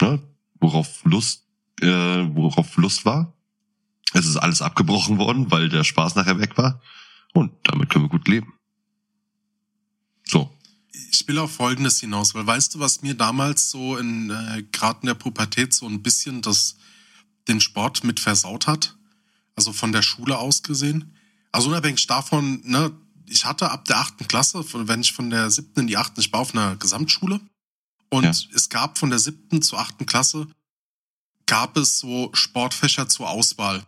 [SPEAKER 3] ne? worauf Lust, äh, worauf Lust war. Es ist alles abgebrochen worden, weil der Spaß nachher weg war. Und damit können wir gut leben. So.
[SPEAKER 2] Ich will auf Folgendes hinaus, weil weißt du, was mir damals so in äh, gerade in der Pubertät so ein bisschen das den Sport mit versaut hat, also von der Schule aus gesehen. Also unabhängig davon, ne, ich hatte ab der achten Klasse, von- wenn ich von der siebten in die achten, ich war auf einer Gesamtschule und
[SPEAKER 3] Ja.
[SPEAKER 2] es gab von der siebten zur achten Klasse gab es so Sportfächer zur Auswahl.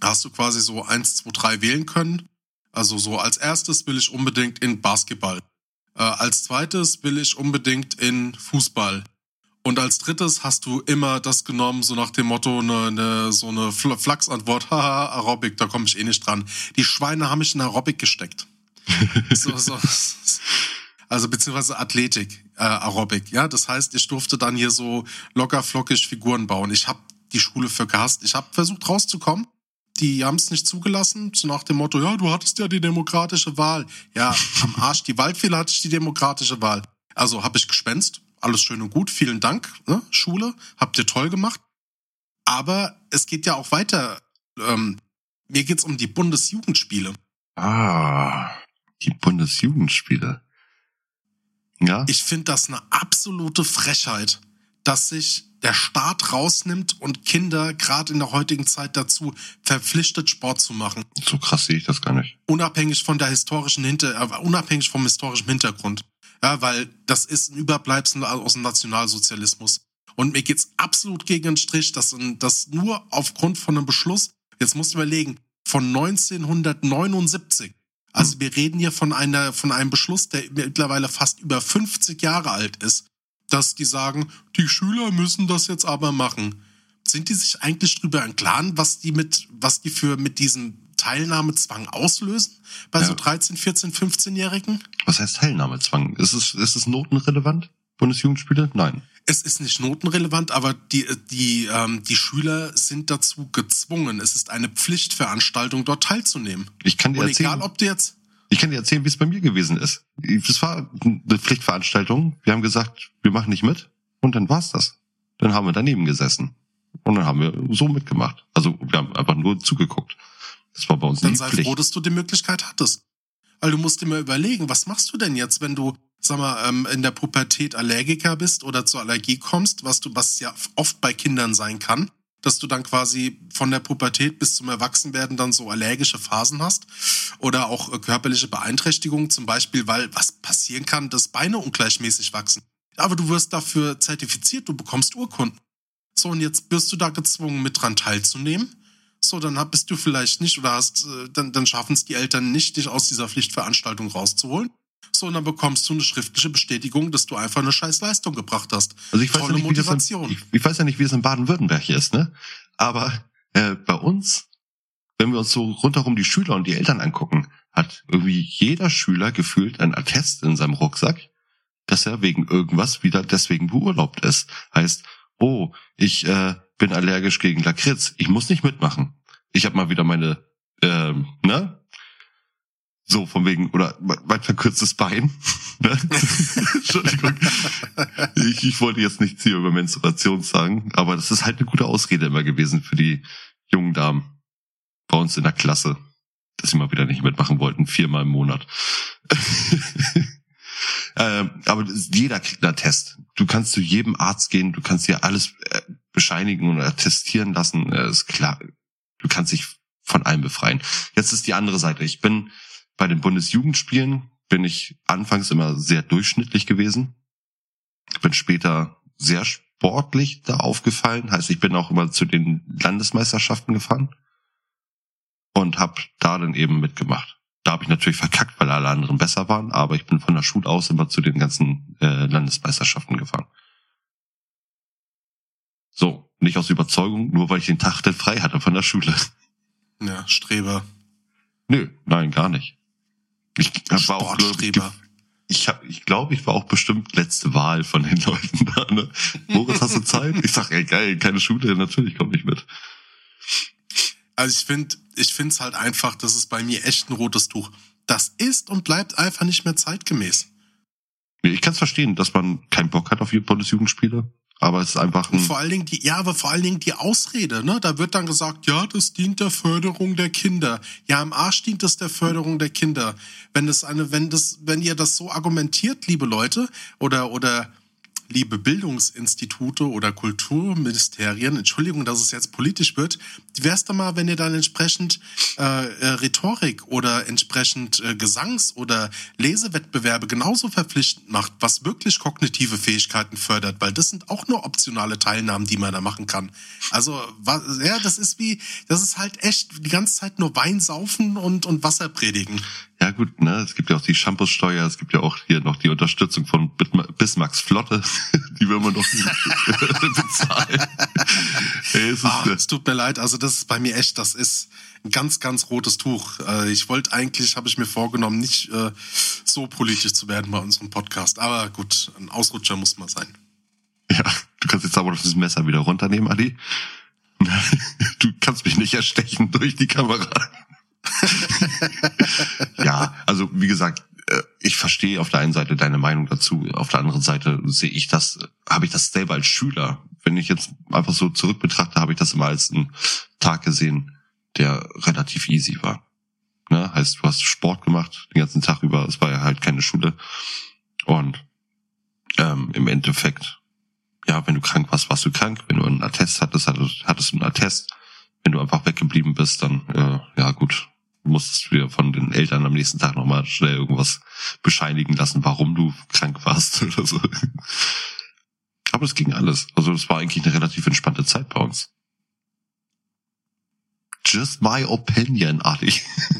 [SPEAKER 2] Da hast du quasi so eins, zwei, drei wählen können. Also so als erstes will ich unbedingt in Basketball. Äh, als zweites will ich unbedingt in Fußball. Und als drittes hast du immer das genommen, so nach dem Motto, ne, ne, so eine Fl- Flachsantwort, haha, Aerobic, da komme ich eh nicht dran. Die Schweine haben mich in Aerobic gesteckt. so, so, also beziehungsweise Athletik, äh, Aerobic. Ja, das heißt, ich durfte dann hier so locker flockig Figuren bauen. Ich habe die Schule für gehasst. Ich habe versucht rauszukommen. die haben es nicht zugelassen, so nach dem Motto, ja, du hattest ja die demokratische Wahl. Ja, am Arsch, die Waldfehler hatte ich die demokratische Wahl. Also habe ich gespenst, alles schön und gut, vielen Dank, ne? Schule, habt ihr toll gemacht. Aber es geht ja auch weiter. Ähm, mir geht's um die Bundesjugendspiele.
[SPEAKER 3] Ah, die Bundesjugendspiele. Ja.
[SPEAKER 2] Ich finde das eine absolute Frechheit, dass sich der Staat rausnimmt und Kinder gerade in der heutigen Zeit dazu verpflichtet, Sport zu machen.
[SPEAKER 3] So krass sehe ich das gar nicht.
[SPEAKER 2] Unabhängig von der historischen Hinter, äh, unabhängig vom historischen Hintergrund. Ja, weil das ist ein Überbleibsel aus dem Nationalsozialismus. Und mir geht's absolut gegen den Strich, dass das nur aufgrund von einem Beschluss, jetzt musst du überlegen, von 1979. Also hm. wir reden hier von einer, von einem Beschluss, der mittlerweile fast über 50 Jahre alt ist dass die sagen, die Schüler müssen das jetzt aber machen. Sind die sich eigentlich drüber im Klaren, was die mit, was die für mit diesem Teilnahmezwang auslösen bei ja. so 13, 14, 15-Jährigen?
[SPEAKER 3] Was heißt Teilnahmezwang? Ist es, ist es notenrelevant? Bundesjugendspiele? Nein.
[SPEAKER 2] Es ist nicht notenrelevant, aber die, die, ähm, die Schüler sind dazu gezwungen. Es ist eine Pflichtveranstaltung, dort teilzunehmen.
[SPEAKER 3] Ich kann dir
[SPEAKER 2] Und
[SPEAKER 3] erzählen.
[SPEAKER 2] egal, ob du jetzt
[SPEAKER 3] ich kann dir erzählen, wie es bei mir gewesen ist. Das war eine Pflichtveranstaltung. Wir haben gesagt, wir machen nicht mit. Und dann war's das. Dann haben wir daneben gesessen. Und dann haben wir so mitgemacht. Also wir haben einfach nur zugeguckt. Das war bei uns
[SPEAKER 2] Dann sei
[SPEAKER 3] Pflicht.
[SPEAKER 2] froh, dass du die Möglichkeit hattest. Weil du musst dir mal überlegen, was machst du denn jetzt, wenn du, sag mal, ähm, in der Pubertät Allergiker bist oder zur Allergie kommst, was du, was ja oft bei Kindern sein kann dass du dann quasi von der Pubertät bis zum Erwachsenwerden dann so allergische Phasen hast oder auch äh, körperliche Beeinträchtigungen, zum Beispiel, weil was passieren kann, dass Beine ungleichmäßig wachsen. Aber du wirst dafür zertifiziert, du bekommst Urkunden. So, und jetzt wirst du da gezwungen, mit dran teilzunehmen. So, dann bist du vielleicht nicht oder hast, äh, dann, dann schaffen es die Eltern nicht, dich aus dieser Pflichtveranstaltung rauszuholen. So, und dann bekommst du eine schriftliche Bestätigung, dass du einfach eine scheiß Leistung gebracht hast.
[SPEAKER 3] Also ich weiß, ja nicht, Motivation. Wie das in, ich, ich weiß ja nicht, wie es in Baden-Württemberg ist, ne? Aber äh, bei uns, wenn wir uns so rundherum die Schüler und die Eltern angucken, hat irgendwie jeder Schüler gefühlt ein Attest in seinem Rucksack, dass er wegen irgendwas wieder deswegen beurlaubt ist. Heißt, oh, ich äh, bin allergisch gegen Lakritz, ich muss nicht mitmachen. Ich habe mal wieder meine, ähm, ne, so, von wegen, oder mein verkürztes Bein. Ne? Entschuldigung. Ich, ich wollte jetzt nichts hier über Menstruation sagen, aber das ist halt eine gute Ausrede immer gewesen für die jungen Damen bei uns in der Klasse, dass sie mal wieder nicht mitmachen wollten, viermal im Monat. ähm, aber jeder kriegt einen Test. Du kannst zu jedem Arzt gehen, du kannst dir alles äh, bescheinigen und attestieren lassen. Äh, ist klar, du kannst dich von allem befreien. Jetzt ist die andere Seite. Ich bin bei den Bundesjugendspielen bin ich anfangs immer sehr durchschnittlich gewesen. Bin später sehr sportlich da aufgefallen. Heißt, ich bin auch immer zu den Landesmeisterschaften gefahren und habe da dann eben mitgemacht. Da habe ich natürlich verkackt, weil alle anderen besser waren, aber ich bin von der Schule aus immer zu den ganzen äh, Landesmeisterschaften gefahren. So, nicht aus Überzeugung, nur weil ich den Tag dann frei hatte von der Schule.
[SPEAKER 2] Ja, Streber.
[SPEAKER 3] Nö, nein, gar nicht. Ich war auch ich, ich, hab, ich glaube, ich war auch bestimmt letzte Wahl von den Leuten da. Ne? Moritz, hast du Zeit? Ich sag, ey, geil, keine Schule, natürlich komme ich mit.
[SPEAKER 2] Also ich finde, ich finde es halt einfach, das ist bei mir echt ein rotes Tuch. Das ist und bleibt einfach nicht mehr zeitgemäß.
[SPEAKER 3] Ich kann es verstehen, dass man keinen Bock hat auf Bundesjugendspiele. Aber es ist einfach
[SPEAKER 2] ein. Und vor allen Dingen die, ja, aber vor allen Dingen die Ausrede, ne? Da wird dann gesagt, ja, das dient der Förderung der Kinder. Ja, im Arsch dient es der Förderung der Kinder. Wenn das eine, wenn das, wenn ihr das so argumentiert, liebe Leute, oder, oder, liebe Bildungsinstitute oder Kulturministerien, Entschuldigung, dass es jetzt politisch wird, wie wär's da mal, wenn ihr dann entsprechend äh, äh, Rhetorik oder entsprechend äh, Gesangs- oder Lesewettbewerbe genauso verpflichtend macht, was wirklich kognitive Fähigkeiten fördert, weil das sind auch nur optionale Teilnahmen, die man da machen kann. Also, was, ja, das ist wie, das ist halt echt die ganze Zeit nur Wein saufen und, und Wasser predigen.
[SPEAKER 3] Ja gut, ne, es gibt ja auch die Shampoossteuer, es gibt ja auch hier noch die Unterstützung von Bismarcks Flotte, die will man doch bezahlen.
[SPEAKER 2] es, Ach, es tut mir leid, also das ist bei mir echt, das ist ein ganz, ganz rotes Tuch. Äh, ich wollte eigentlich, habe ich mir vorgenommen, nicht äh, so politisch zu werden bei unserem Podcast. Aber gut, ein Ausrutscher muss mal sein.
[SPEAKER 3] Ja, du kannst jetzt aber das Messer wieder runternehmen, Adi. du kannst mich nicht erstechen durch die Kamera. ja, also wie gesagt, äh, ich verstehe auf der einen Seite deine Meinung dazu, auf der anderen Seite sehe ich das, habe ich das selber als Schüler. Wenn ich jetzt einfach so zurück betrachte, habe ich das immer als einen Tag gesehen, der relativ easy war. Ne? Heißt, du hast Sport gemacht den ganzen Tag über, es war ja halt keine Schule. Und ähm, im Endeffekt, ja, wenn du krank warst, warst du krank. Wenn du einen Attest hattest, hattest, du einen Attest. Wenn du einfach weggeblieben bist, dann, äh, ja gut, musstest du dir von den Eltern am nächsten Tag nochmal schnell irgendwas bescheinigen lassen, warum du krank warst oder so. Aber es ging alles. Also es war eigentlich eine relativ entspannte Zeit bei uns. Just my opinion, Adi.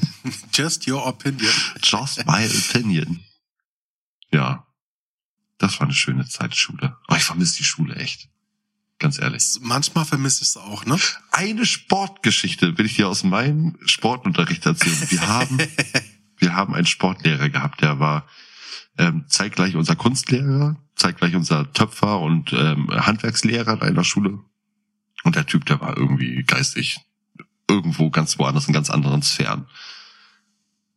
[SPEAKER 2] Just your opinion.
[SPEAKER 3] Just my opinion. Ja. Das war eine schöne Zeit, Schule. Oh, ich vermisse die Schule echt. Ganz ehrlich.
[SPEAKER 2] Manchmal vermisse ich es auch, ne?
[SPEAKER 3] Eine Sportgeschichte will ich dir aus meinem Sportunterricht erzählen. Wir haben, wir haben einen Sportlehrer gehabt, der war ähm, zeitgleich unser Kunstlehrer, zeitgleich unser Töpfer und ähm, Handwerkslehrer in einer Schule. Und der Typ, der war irgendwie geistig irgendwo ganz woanders, in ganz anderen Sphären.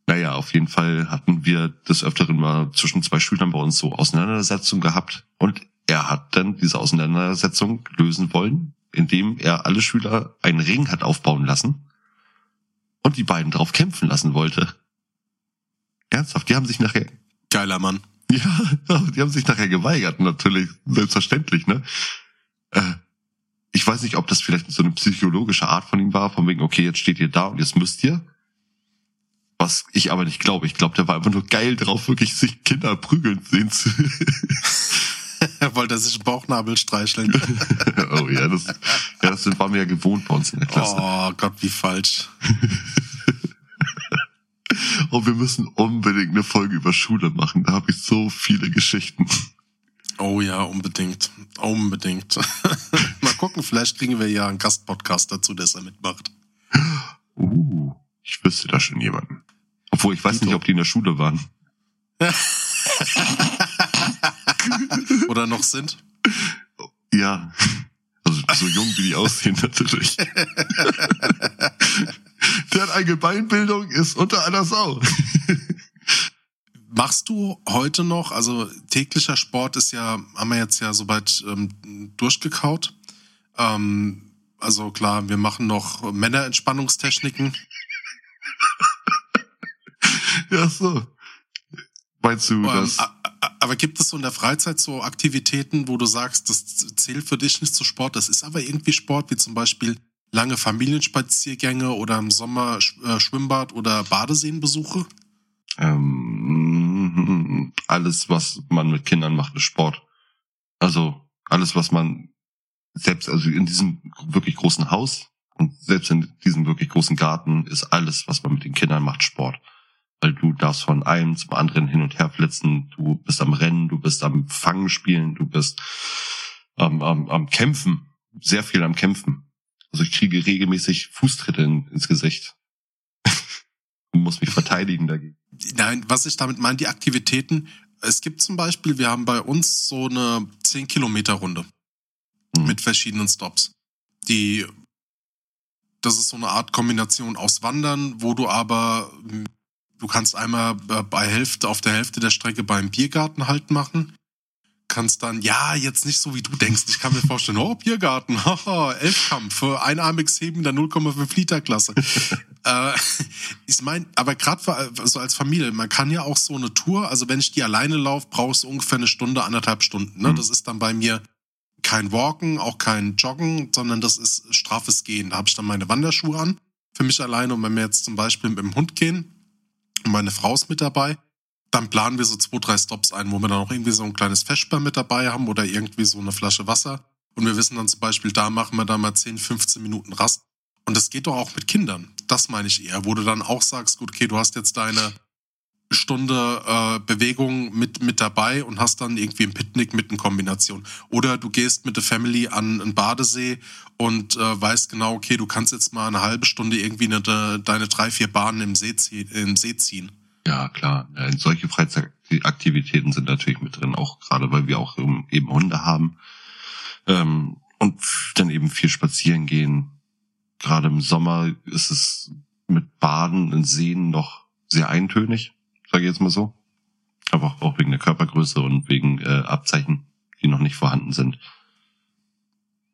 [SPEAKER 3] Naja, auf jeden Fall hatten wir des Öfteren mal zwischen zwei Schülern bei uns so Auseinandersetzungen gehabt und er hat dann diese Auseinandersetzung lösen wollen, indem er alle Schüler einen Ring hat aufbauen lassen und die beiden drauf kämpfen lassen wollte. Ernsthaft, die haben sich nachher...
[SPEAKER 2] Geiler Mann.
[SPEAKER 3] Ja, die haben sich nachher geweigert, natürlich, selbstverständlich, ne? Äh, ich weiß nicht, ob das vielleicht so eine psychologische Art von ihm war, von wegen, okay, jetzt steht ihr da und jetzt müsst ihr. Was ich aber nicht glaube. Ich glaube, der war einfach nur geil drauf, wirklich sich Kinder prügeln sehen zu.
[SPEAKER 2] Wollte er sich den Bauchnabel streicheln.
[SPEAKER 3] oh ja, das, ja, das war mir ja gewohnt bei uns in der Klasse.
[SPEAKER 2] Oh Gott, wie falsch.
[SPEAKER 3] oh, wir müssen unbedingt eine Folge über Schule machen. Da habe ich so viele Geschichten.
[SPEAKER 2] Oh ja, unbedingt. Unbedingt. Mal gucken, vielleicht kriegen wir ja einen Gastpodcast dazu, der es da mitmacht.
[SPEAKER 3] Uh, ich wüsste da schon jemanden. Obwohl, ich weiß nicht, ob die in der Schule waren.
[SPEAKER 2] Oder noch sind?
[SPEAKER 3] Ja. Also so jung wie die aussehen natürlich. Der hat eine Beinbildung, ist unter einer Sau.
[SPEAKER 2] Machst du heute noch, also täglicher Sport ist ja, haben wir jetzt ja soweit ähm, durchgekaut. Ähm, also klar, wir machen noch Männerentspannungstechniken.
[SPEAKER 3] ja, so. Meinst du ähm, das?
[SPEAKER 2] Aber gibt es so in der Freizeit so Aktivitäten, wo du sagst, das zählt für dich nicht zu Sport, das ist aber irgendwie Sport, wie zum Beispiel lange Familienspaziergänge oder im Sommer äh, Schwimmbad oder Badeseenbesuche?
[SPEAKER 3] Ähm, alles, was man mit Kindern macht, ist Sport. Also alles, was man selbst, also in diesem wirklich großen Haus und selbst in diesem wirklich großen Garten ist alles, was man mit den Kindern macht, Sport. Weil du darfst von einem zum anderen hin und her flitzen, du bist am Rennen, du bist am Fangen spielen, du bist am, am, am Kämpfen, sehr viel am Kämpfen. Also ich kriege regelmäßig Fußtritte in, ins Gesicht und muss mich verteidigen dagegen.
[SPEAKER 2] Nein, was ich damit meine, die Aktivitäten. Es gibt zum Beispiel, wir haben bei uns so eine 10 Kilometer Runde hm. mit verschiedenen Stops. Die, das ist so eine Art Kombination aus Wandern, wo du aber, du kannst einmal bei Hälfte, auf der Hälfte der Strecke beim Biergarten halt machen kannst dann, ja, jetzt nicht so wie du denkst. Ich kann mir vorstellen, oh, Biergarten, haha, Elfkampf, einarmiges Heben der 0,5 Liter Klasse. äh, ich meine, aber gerade so als Familie, man kann ja auch so eine Tour, also wenn ich die alleine laufe, brauchst du ungefähr eine Stunde, anderthalb Stunden. Ne? Mhm. Das ist dann bei mir kein Walken, auch kein Joggen, sondern das ist straffes Gehen. Da habe ich dann meine Wanderschuhe an, für mich alleine. Und wenn wir jetzt zum Beispiel mit dem Hund gehen meine Frau ist mit dabei, dann planen wir so zwei, drei Stops ein, wo wir dann auch irgendwie so ein kleines Feschbar mit dabei haben oder irgendwie so eine Flasche Wasser. Und wir wissen dann zum Beispiel, da machen wir da mal 10, 15 Minuten Rast. Und das geht doch auch mit Kindern. Das meine ich eher, wo du dann auch sagst, gut, okay, du hast jetzt deine Stunde äh, Bewegung mit, mit dabei und hast dann irgendwie ein Picknick mit in Kombination. Oder du gehst mit der Family an einen Badesee und äh, weißt genau, okay, du kannst jetzt mal eine halbe Stunde irgendwie eine, deine drei, vier Bahnen im See, im See ziehen.
[SPEAKER 3] Ja, klar. Solche Freizeitaktivitäten sind natürlich mit drin, auch gerade weil wir auch eben Hunde haben. Ähm, und dann eben viel spazieren gehen. gerade im Sommer ist es mit Baden in Seen noch sehr eintönig, sage ich jetzt mal so. Aber auch wegen der Körpergröße und wegen äh, Abzeichen, die noch nicht vorhanden sind.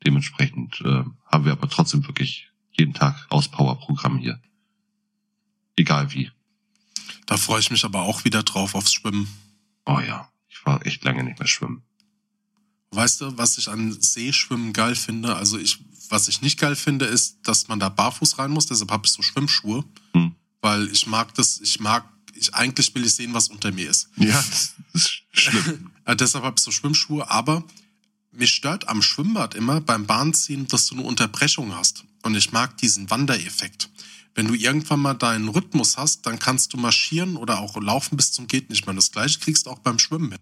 [SPEAKER 3] Dementsprechend äh, haben wir aber trotzdem wirklich jeden Tag Auspower-Programm hier. Egal wie.
[SPEAKER 2] Da freue ich mich aber auch wieder drauf aufs Schwimmen.
[SPEAKER 3] Oh ja, ich war echt lange nicht mehr schwimmen.
[SPEAKER 2] Weißt du, was ich an Seeschwimmen geil finde? Also ich, was ich nicht geil finde, ist, dass man da barfuß rein muss. Deshalb habe ich so Schwimmschuhe,
[SPEAKER 3] Hm.
[SPEAKER 2] weil ich mag das. Ich mag, ich eigentlich will ich sehen, was unter mir ist.
[SPEAKER 3] Ja, das ist schlimm.
[SPEAKER 2] Deshalb habe ich so Schwimmschuhe. Aber mich stört am Schwimmbad immer beim Bahnziehen, dass du eine Unterbrechung hast. Und ich mag diesen Wandereffekt. Wenn du irgendwann mal deinen Rhythmus hast, dann kannst du marschieren oder auch laufen bis zum geht nicht mehr. Das gleiche kriegst du auch beim Schwimmen hin.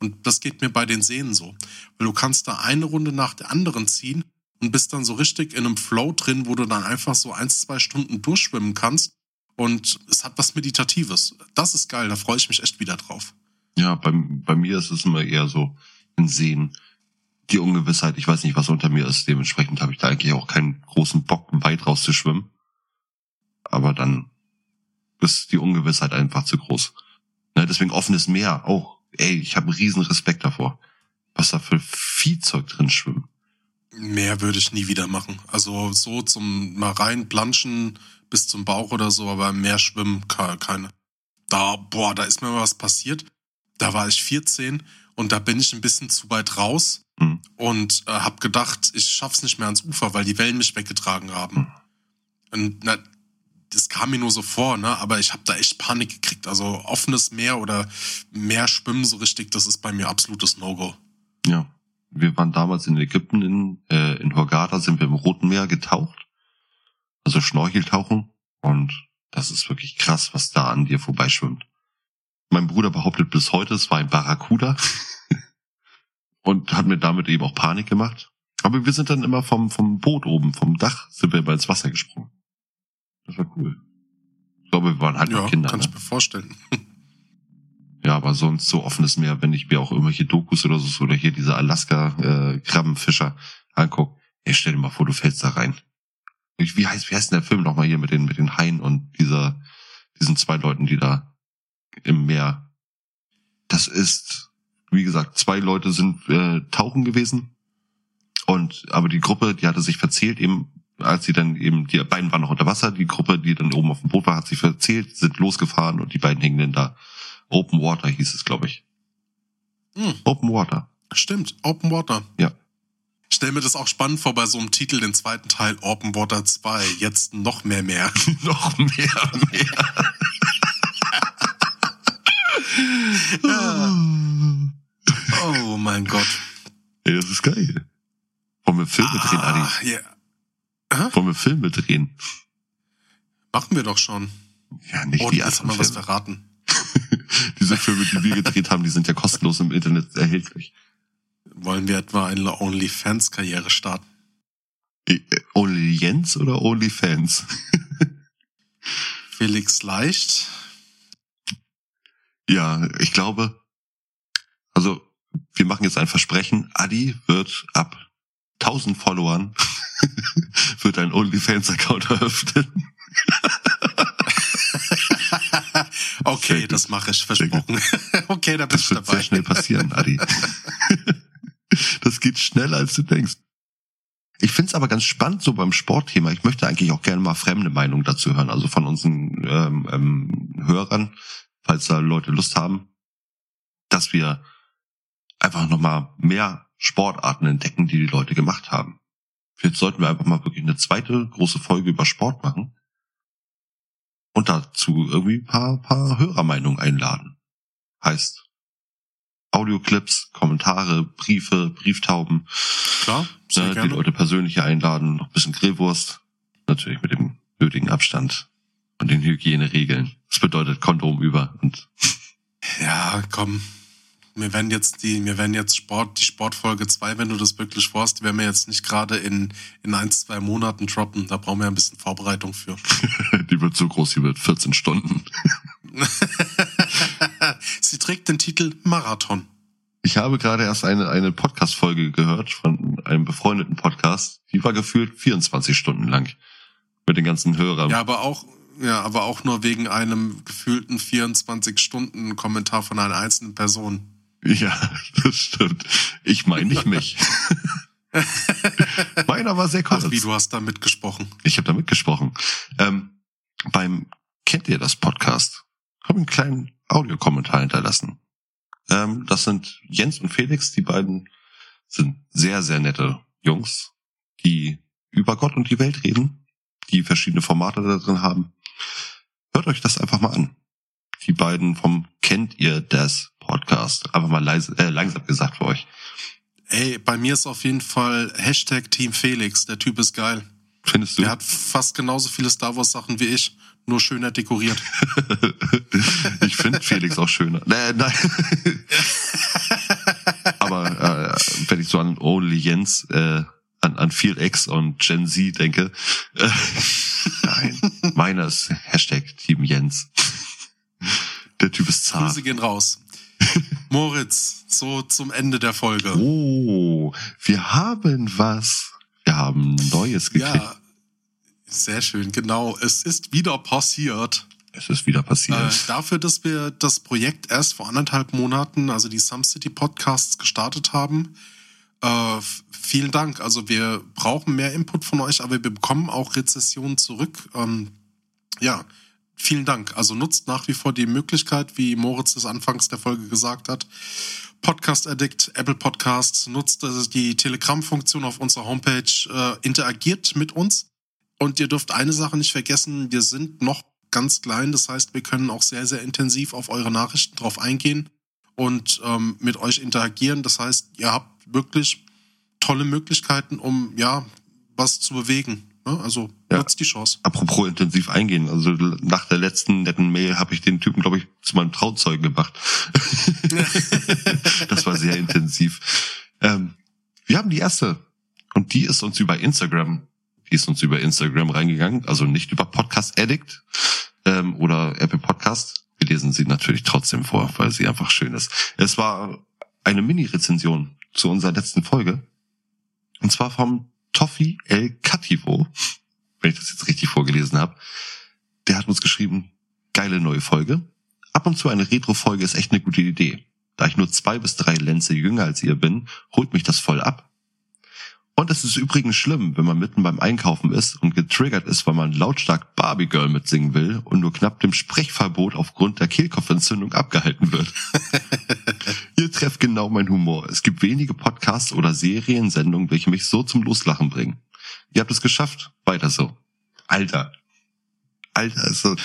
[SPEAKER 2] Und das geht mir bei den Seen so. Weil du kannst da eine Runde nach der anderen ziehen und bist dann so richtig in einem Flow drin, wo du dann einfach so eins, zwei Stunden durchschwimmen kannst. Und es hat was Meditatives. Das ist geil, da freue ich mich echt wieder drauf.
[SPEAKER 3] Ja, bei, bei mir ist es immer eher so in Seen. Die Ungewissheit, ich weiß nicht, was unter mir ist. Dementsprechend habe ich da eigentlich auch keinen großen Bock, weit rauszuschwimmen. Aber dann ist die Ungewissheit einfach zu groß. Ne, deswegen offenes Meer auch. Ey, ich habe einen riesen Respekt davor. Was da für Viehzeug drin schwimmen.
[SPEAKER 2] Mehr würde ich nie wieder machen. Also so zum mal rein planschen bis zum Bauch oder so, aber mehr schwimmen ke- keine. Da, boah, da ist mir was passiert. Da war ich 14 und da bin ich ein bisschen zu weit raus
[SPEAKER 3] Hm.
[SPEAKER 2] und äh, hab gedacht, ich schaff's nicht mehr ans Ufer, weil die Wellen mich weggetragen haben. Und na, das kam mir nur so vor, ne? Aber ich habe da echt Panik gekriegt. Also offenes Meer oder Meer schwimmen so richtig, das ist bei mir absolutes No-Go.
[SPEAKER 3] Ja. Wir waren damals in Ägypten, in, äh, in Hurghada sind wir im Roten Meer getaucht. Also Schnorcheltauchen. Und das ist wirklich krass, was da an dir vorbeischwimmt. Mein Bruder behauptet bis heute, es war ein Barracuda. und hat mir damit eben auch Panik gemacht. Aber wir sind dann immer vom, vom Boot oben, vom Dach, sind wir immer ins Wasser gesprungen. Das war cool. Ich glaube, wir waren halt
[SPEAKER 2] Ja,
[SPEAKER 3] noch Kinder.
[SPEAKER 2] kann
[SPEAKER 3] Ne?
[SPEAKER 2] ich mir vorstellen.
[SPEAKER 3] Ja, aber sonst so offenes Meer, wenn ich mir auch irgendwelche Dokus oder so oder hier diese Alaska-Krabbenfischer anguck, ey, stell dir mal vor, du fällst da rein. Wie heißt, wie heißt denn der Film nochmal hier mit den, mit den Haien und dieser, diesen zwei Leuten, die da im Meer. Das ist, wie gesagt, zwei Leute sind äh, tauchen gewesen. Und aber die Gruppe, die hatte sich verzählt, eben als sie dann eben, die beiden waren noch unter Wasser, die Gruppe, die dann oben auf dem Boot war, hat sich verzählt, sind losgefahren und die beiden hängen dann da. Open Water hieß es, glaube ich.
[SPEAKER 2] Hm,
[SPEAKER 3] Open Water.
[SPEAKER 2] stimmt, Open Water.
[SPEAKER 3] Ja.
[SPEAKER 2] Ich stell mir das auch spannend vor bei so einem Titel, den zweiten Teil Open Water 2. Jetzt noch mehr mehr.
[SPEAKER 3] Noch mehr, mehr.
[SPEAKER 2] Oh mein Gott.
[SPEAKER 3] Ey, das ist geil. Wollen wir Filme drehen, Adi?
[SPEAKER 2] Ah, ja.
[SPEAKER 3] Wollen wir Filme drehen?
[SPEAKER 2] Machen wir doch schon.
[SPEAKER 3] Ja, nicht
[SPEAKER 2] Oh,
[SPEAKER 3] die
[SPEAKER 2] jetzt haben
[SPEAKER 3] anderen
[SPEAKER 2] wir was verraten.
[SPEAKER 3] Diese Filme, die wir gedreht haben, die sind ja kostenlos im Internet erhältlich.
[SPEAKER 2] Wollen wir etwa eine OnlyFans-Karriere starten?
[SPEAKER 3] Äh, Only Jens oder Only Fans?
[SPEAKER 2] Felix Leicht?
[SPEAKER 3] Ja, ich glaube, also wir machen jetzt ein Versprechen. Adi wird ab 1000 Followern wird ein OnlyFans-Account eröffnen.
[SPEAKER 2] okay, das mache ich, versprochen. okay, da bin
[SPEAKER 3] Das
[SPEAKER 2] ich
[SPEAKER 3] wird
[SPEAKER 2] dabei.
[SPEAKER 3] sehr schnell passieren, Adi. das geht schneller, als du denkst. Ich find's aber ganz spannend so beim Sportthema. Ich möchte eigentlich auch gerne mal fremde Meinungen dazu hören, also von unseren ähm, ähm, Hörern, falls da Leute Lust haben, dass wir einfach nochmal mehr Sportarten entdecken, die die Leute gemacht haben. Vielleicht sollten wir einfach mal wirklich eine zweite große Folge über Sport machen und dazu irgendwie ein paar, paar Hörermeinungen einladen. Heißt, Audioclips, Kommentare, Briefe, Brieftauben,
[SPEAKER 2] Klar, sehr
[SPEAKER 3] ne, die. Leute persönlich einladen, noch ein bisschen Grillwurst, natürlich mit dem nötigen Abstand und den Hygieneregeln. Das bedeutet Kondom über und
[SPEAKER 2] Ja, komm. Wir werden jetzt die, wir werden jetzt Sport, die Sportfolge 2, wenn du das wirklich vorhast, die werden wir jetzt nicht gerade in, in ein, zwei Monaten droppen. Da brauchen wir ein bisschen Vorbereitung für.
[SPEAKER 3] die wird so groß, die wird 14 Stunden.
[SPEAKER 2] Sie trägt den Titel Marathon.
[SPEAKER 3] Ich habe gerade erst eine, eine Podcast-Folge gehört von einem befreundeten Podcast. Die war gefühlt 24 Stunden lang. Mit den ganzen Hörern.
[SPEAKER 2] Ja, aber auch, ja, aber auch nur wegen einem gefühlten 24-Stunden-Kommentar von einer einzelnen Person.
[SPEAKER 3] Ja, das stimmt. Ich meine nicht mich. Meiner war sehr kurz.
[SPEAKER 2] Ach, wie, du hast da mitgesprochen.
[SPEAKER 3] Ich habe da mitgesprochen. Ähm, beim Kennt ihr das Podcast? Habe einen kleinen Audiokommentar hinterlassen. Ähm, das sind Jens und Felix, die beiden sind sehr, sehr nette Jungs, die über Gott und die Welt reden, die verschiedene Formate da drin haben. Hört euch das einfach mal an. Die beiden vom Kennt ihr das Podcast? Einfach mal leise, äh, langsam gesagt für euch.
[SPEAKER 2] Ey, bei mir ist auf jeden Fall Hashtag Team Felix. Der Typ ist geil.
[SPEAKER 3] Findest du?
[SPEAKER 2] Der hat fast genauso viele Star Wars Sachen wie ich, nur schöner dekoriert.
[SPEAKER 3] ich finde Felix auch schöner. Nee, nein. Aber äh, wenn ich so an Only Jens, äh, an, an Field X und Gen Z denke, äh, nein, meiner ist Hashtag Team Jens. Der Typ ist zart.
[SPEAKER 2] Grüße gehen raus. Moritz, so zum Ende der Folge.
[SPEAKER 3] Oh, wir haben was. Wir haben Neues gekriegt. Ja,
[SPEAKER 2] sehr schön, genau. Es ist wieder passiert.
[SPEAKER 3] Es ist wieder passiert. Äh,
[SPEAKER 2] dafür, dass wir das Projekt erst vor anderthalb Monaten, also die Some City Podcasts, gestartet haben. Äh, vielen Dank. Also wir brauchen mehr Input von euch, aber wir bekommen auch Rezessionen zurück. Ähm, ja, vielen Dank. Also nutzt nach wie vor die Möglichkeit, wie Moritz es anfangs der Folge gesagt hat. Podcast Addict, Apple Podcasts, nutzt die Telegram-Funktion auf unserer Homepage, äh, interagiert mit uns. Und ihr dürft eine Sache nicht vergessen, wir sind noch ganz klein, das heißt, wir können auch sehr, sehr intensiv auf eure Nachrichten drauf eingehen und ähm, mit euch interagieren. Das heißt, ihr habt wirklich tolle Möglichkeiten, um ja was zu bewegen. Ne? Also ja. nutzt die Chance.
[SPEAKER 3] Apropos intensiv eingehen, also nach der letzten netten Mail habe ich den Typen, glaube ich, zu meinem Trauzeugen gemacht. das war sehr intensiv. Ähm, wir haben die erste und die ist uns über Instagram, die ist uns über Instagram reingegangen, also nicht über Podcast Addict ähm, oder Apple Podcast. Wir lesen sie natürlich trotzdem vor, weil sie einfach schön ist. Es war eine Mini-Rezension zu unserer letzten Folge. Und zwar vom Toffi El Cativo, wenn ich das jetzt richtig vorgelesen habe. Der hat uns geschrieben, geile neue Folge. Ab und zu eine Retro-Folge ist echt eine gute Idee. Da ich nur zwei bis drei Lenze jünger als ihr bin, holt mich das voll ab. Und es ist übrigens schlimm, wenn man mitten beim Einkaufen ist und getriggert ist, weil man lautstark Barbie Girl mitsingen will und nur knapp dem Sprechverbot aufgrund der Kehlkopfentzündung abgehalten wird. Ihr trefft genau mein Humor. Es gibt wenige Podcasts oder Seriensendungen, welche mich so zum Loslachen bringen. Ihr habt es geschafft. Weiter so. Alter. Alter, also,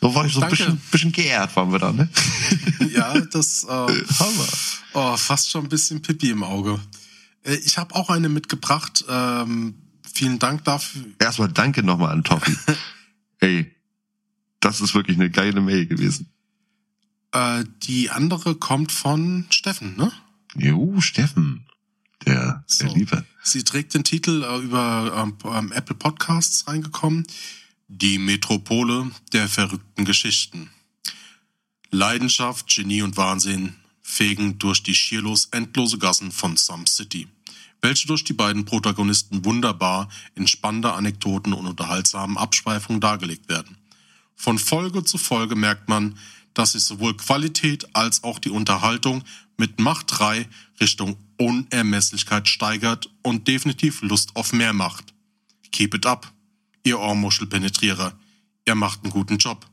[SPEAKER 3] so war ich so ein bisschen, bisschen geehrt, waren wir da, ne?
[SPEAKER 2] Ja, das äh, Hammer. Oh, fast schon ein bisschen Pipi im Auge. Äh, ich habe auch eine mitgebracht. Ähm, vielen Dank dafür.
[SPEAKER 3] Erstmal danke nochmal an Toffi. Ey, das ist wirklich eine geile Mail gewesen.
[SPEAKER 2] Äh, die andere kommt von Steffen, ne?
[SPEAKER 3] Jo, Steffen. Der, so. der Liebe.
[SPEAKER 2] Sie trägt den Titel äh, über ähm, ähm, Apple Podcasts reingekommen. Die Metropole der verrückten Geschichten. Leidenschaft, Genie und Wahnsinn fegen durch die schierlos endlose Gassen von Some City, welche durch die beiden Protagonisten wunderbar in spannender Anekdoten und unterhaltsamen Abschweifungen dargelegt werden. Von Folge zu Folge merkt man, dass sich sowohl Qualität als auch die Unterhaltung mit Macht 3 Richtung Unermesslichkeit steigert und definitiv Lust auf mehr macht. Keep it up, ihr Ohrmuschelpenetrierer. Ihr macht einen guten Job.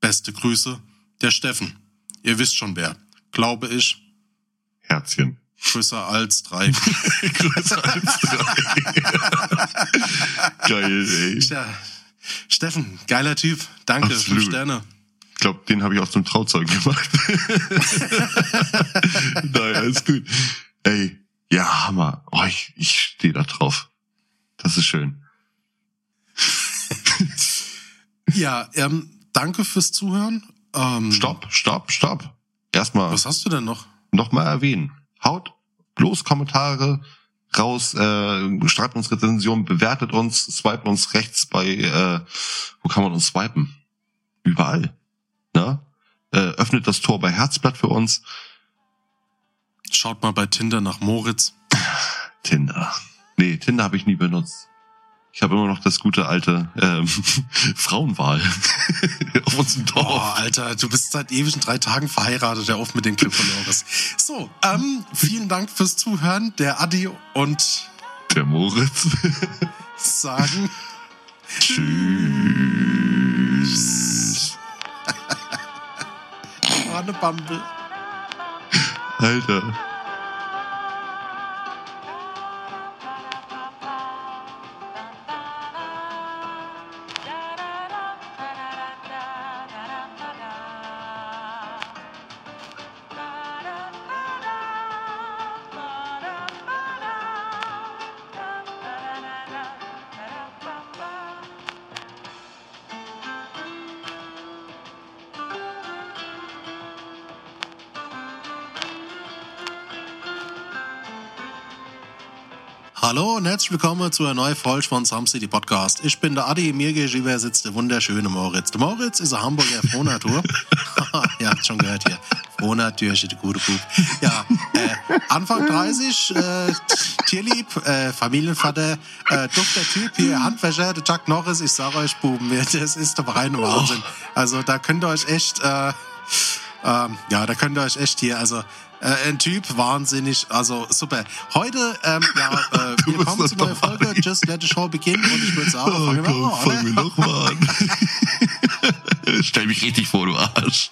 [SPEAKER 2] Beste Grüße, der Steffen. Ihr wisst schon wer glaube ich.
[SPEAKER 3] Herzchen.
[SPEAKER 2] Größer als drei. Größer als drei. Geil, ey. Steffen, geiler Typ. Danke, Absolut. fünf Sterne.
[SPEAKER 3] Ich glaube, den habe ich auch zum Trauzeugen gemacht. naja, ist gut. Ey, ja, Hammer. Oh, ich, ich stehe da drauf. Das ist schön.
[SPEAKER 2] ja, ähm, danke fürs Zuhören.
[SPEAKER 3] Ähm, stopp, stopp, stopp erstmal.
[SPEAKER 2] Was hast du denn noch?
[SPEAKER 3] Nochmal erwähnen. Haut bloß Kommentare raus, äh, schreibt uns Rezensionen, bewertet uns, swipen uns rechts bei, äh, wo kann man uns swipen? Überall. Ne? Äh, öffnet das Tor bei Herzblatt für uns.
[SPEAKER 2] Schaut mal bei Tinder nach Moritz.
[SPEAKER 3] Tinder. Nee, Tinder habe ich nie benutzt. Ich habe immer noch das gute alte ähm, Frauenwahl auf unserem Dorf.
[SPEAKER 2] Oh, Alter, du bist seit ewigen drei Tagen verheiratet, der oft mit den Clipolores. So, ähm, vielen Dank fürs Zuhören. Der Adi und
[SPEAKER 3] Der Moritz.
[SPEAKER 2] sagen
[SPEAKER 3] Tschüss.
[SPEAKER 2] Hanebumble.
[SPEAKER 3] Alter.
[SPEAKER 2] Herzlich willkommen zu einer neuen Folge von Some City Podcast. Ich bin der Adi, mir gegenüber sitzt der wunderschöne Moritz. Der Moritz ist ein Hamburger Frohnatur. Habt schon gehört hier. Frohnatur, der gute Bub. Ja, äh, Anfang 30, äh, Tierlieb, äh, Familienvater, äh, dufter Typ hier, Handwäscher, der Chuck Norris. Ich sage euch, Buben, das ist der reine Wahnsinn. Also da könnt ihr euch echt... Äh, ähm, ja, da könnt ihr euch echt hier, also äh, ein Typ, wahnsinnig, also super. Heute, ähm, ja, äh, wir kommen zu
[SPEAKER 3] mal
[SPEAKER 2] Folge, Just Let the Show Begin und ich würde sagen,
[SPEAKER 3] Oh,
[SPEAKER 2] fangen wir
[SPEAKER 3] komm,
[SPEAKER 2] mal an,
[SPEAKER 3] an. Stell mich richtig vor, du Arsch.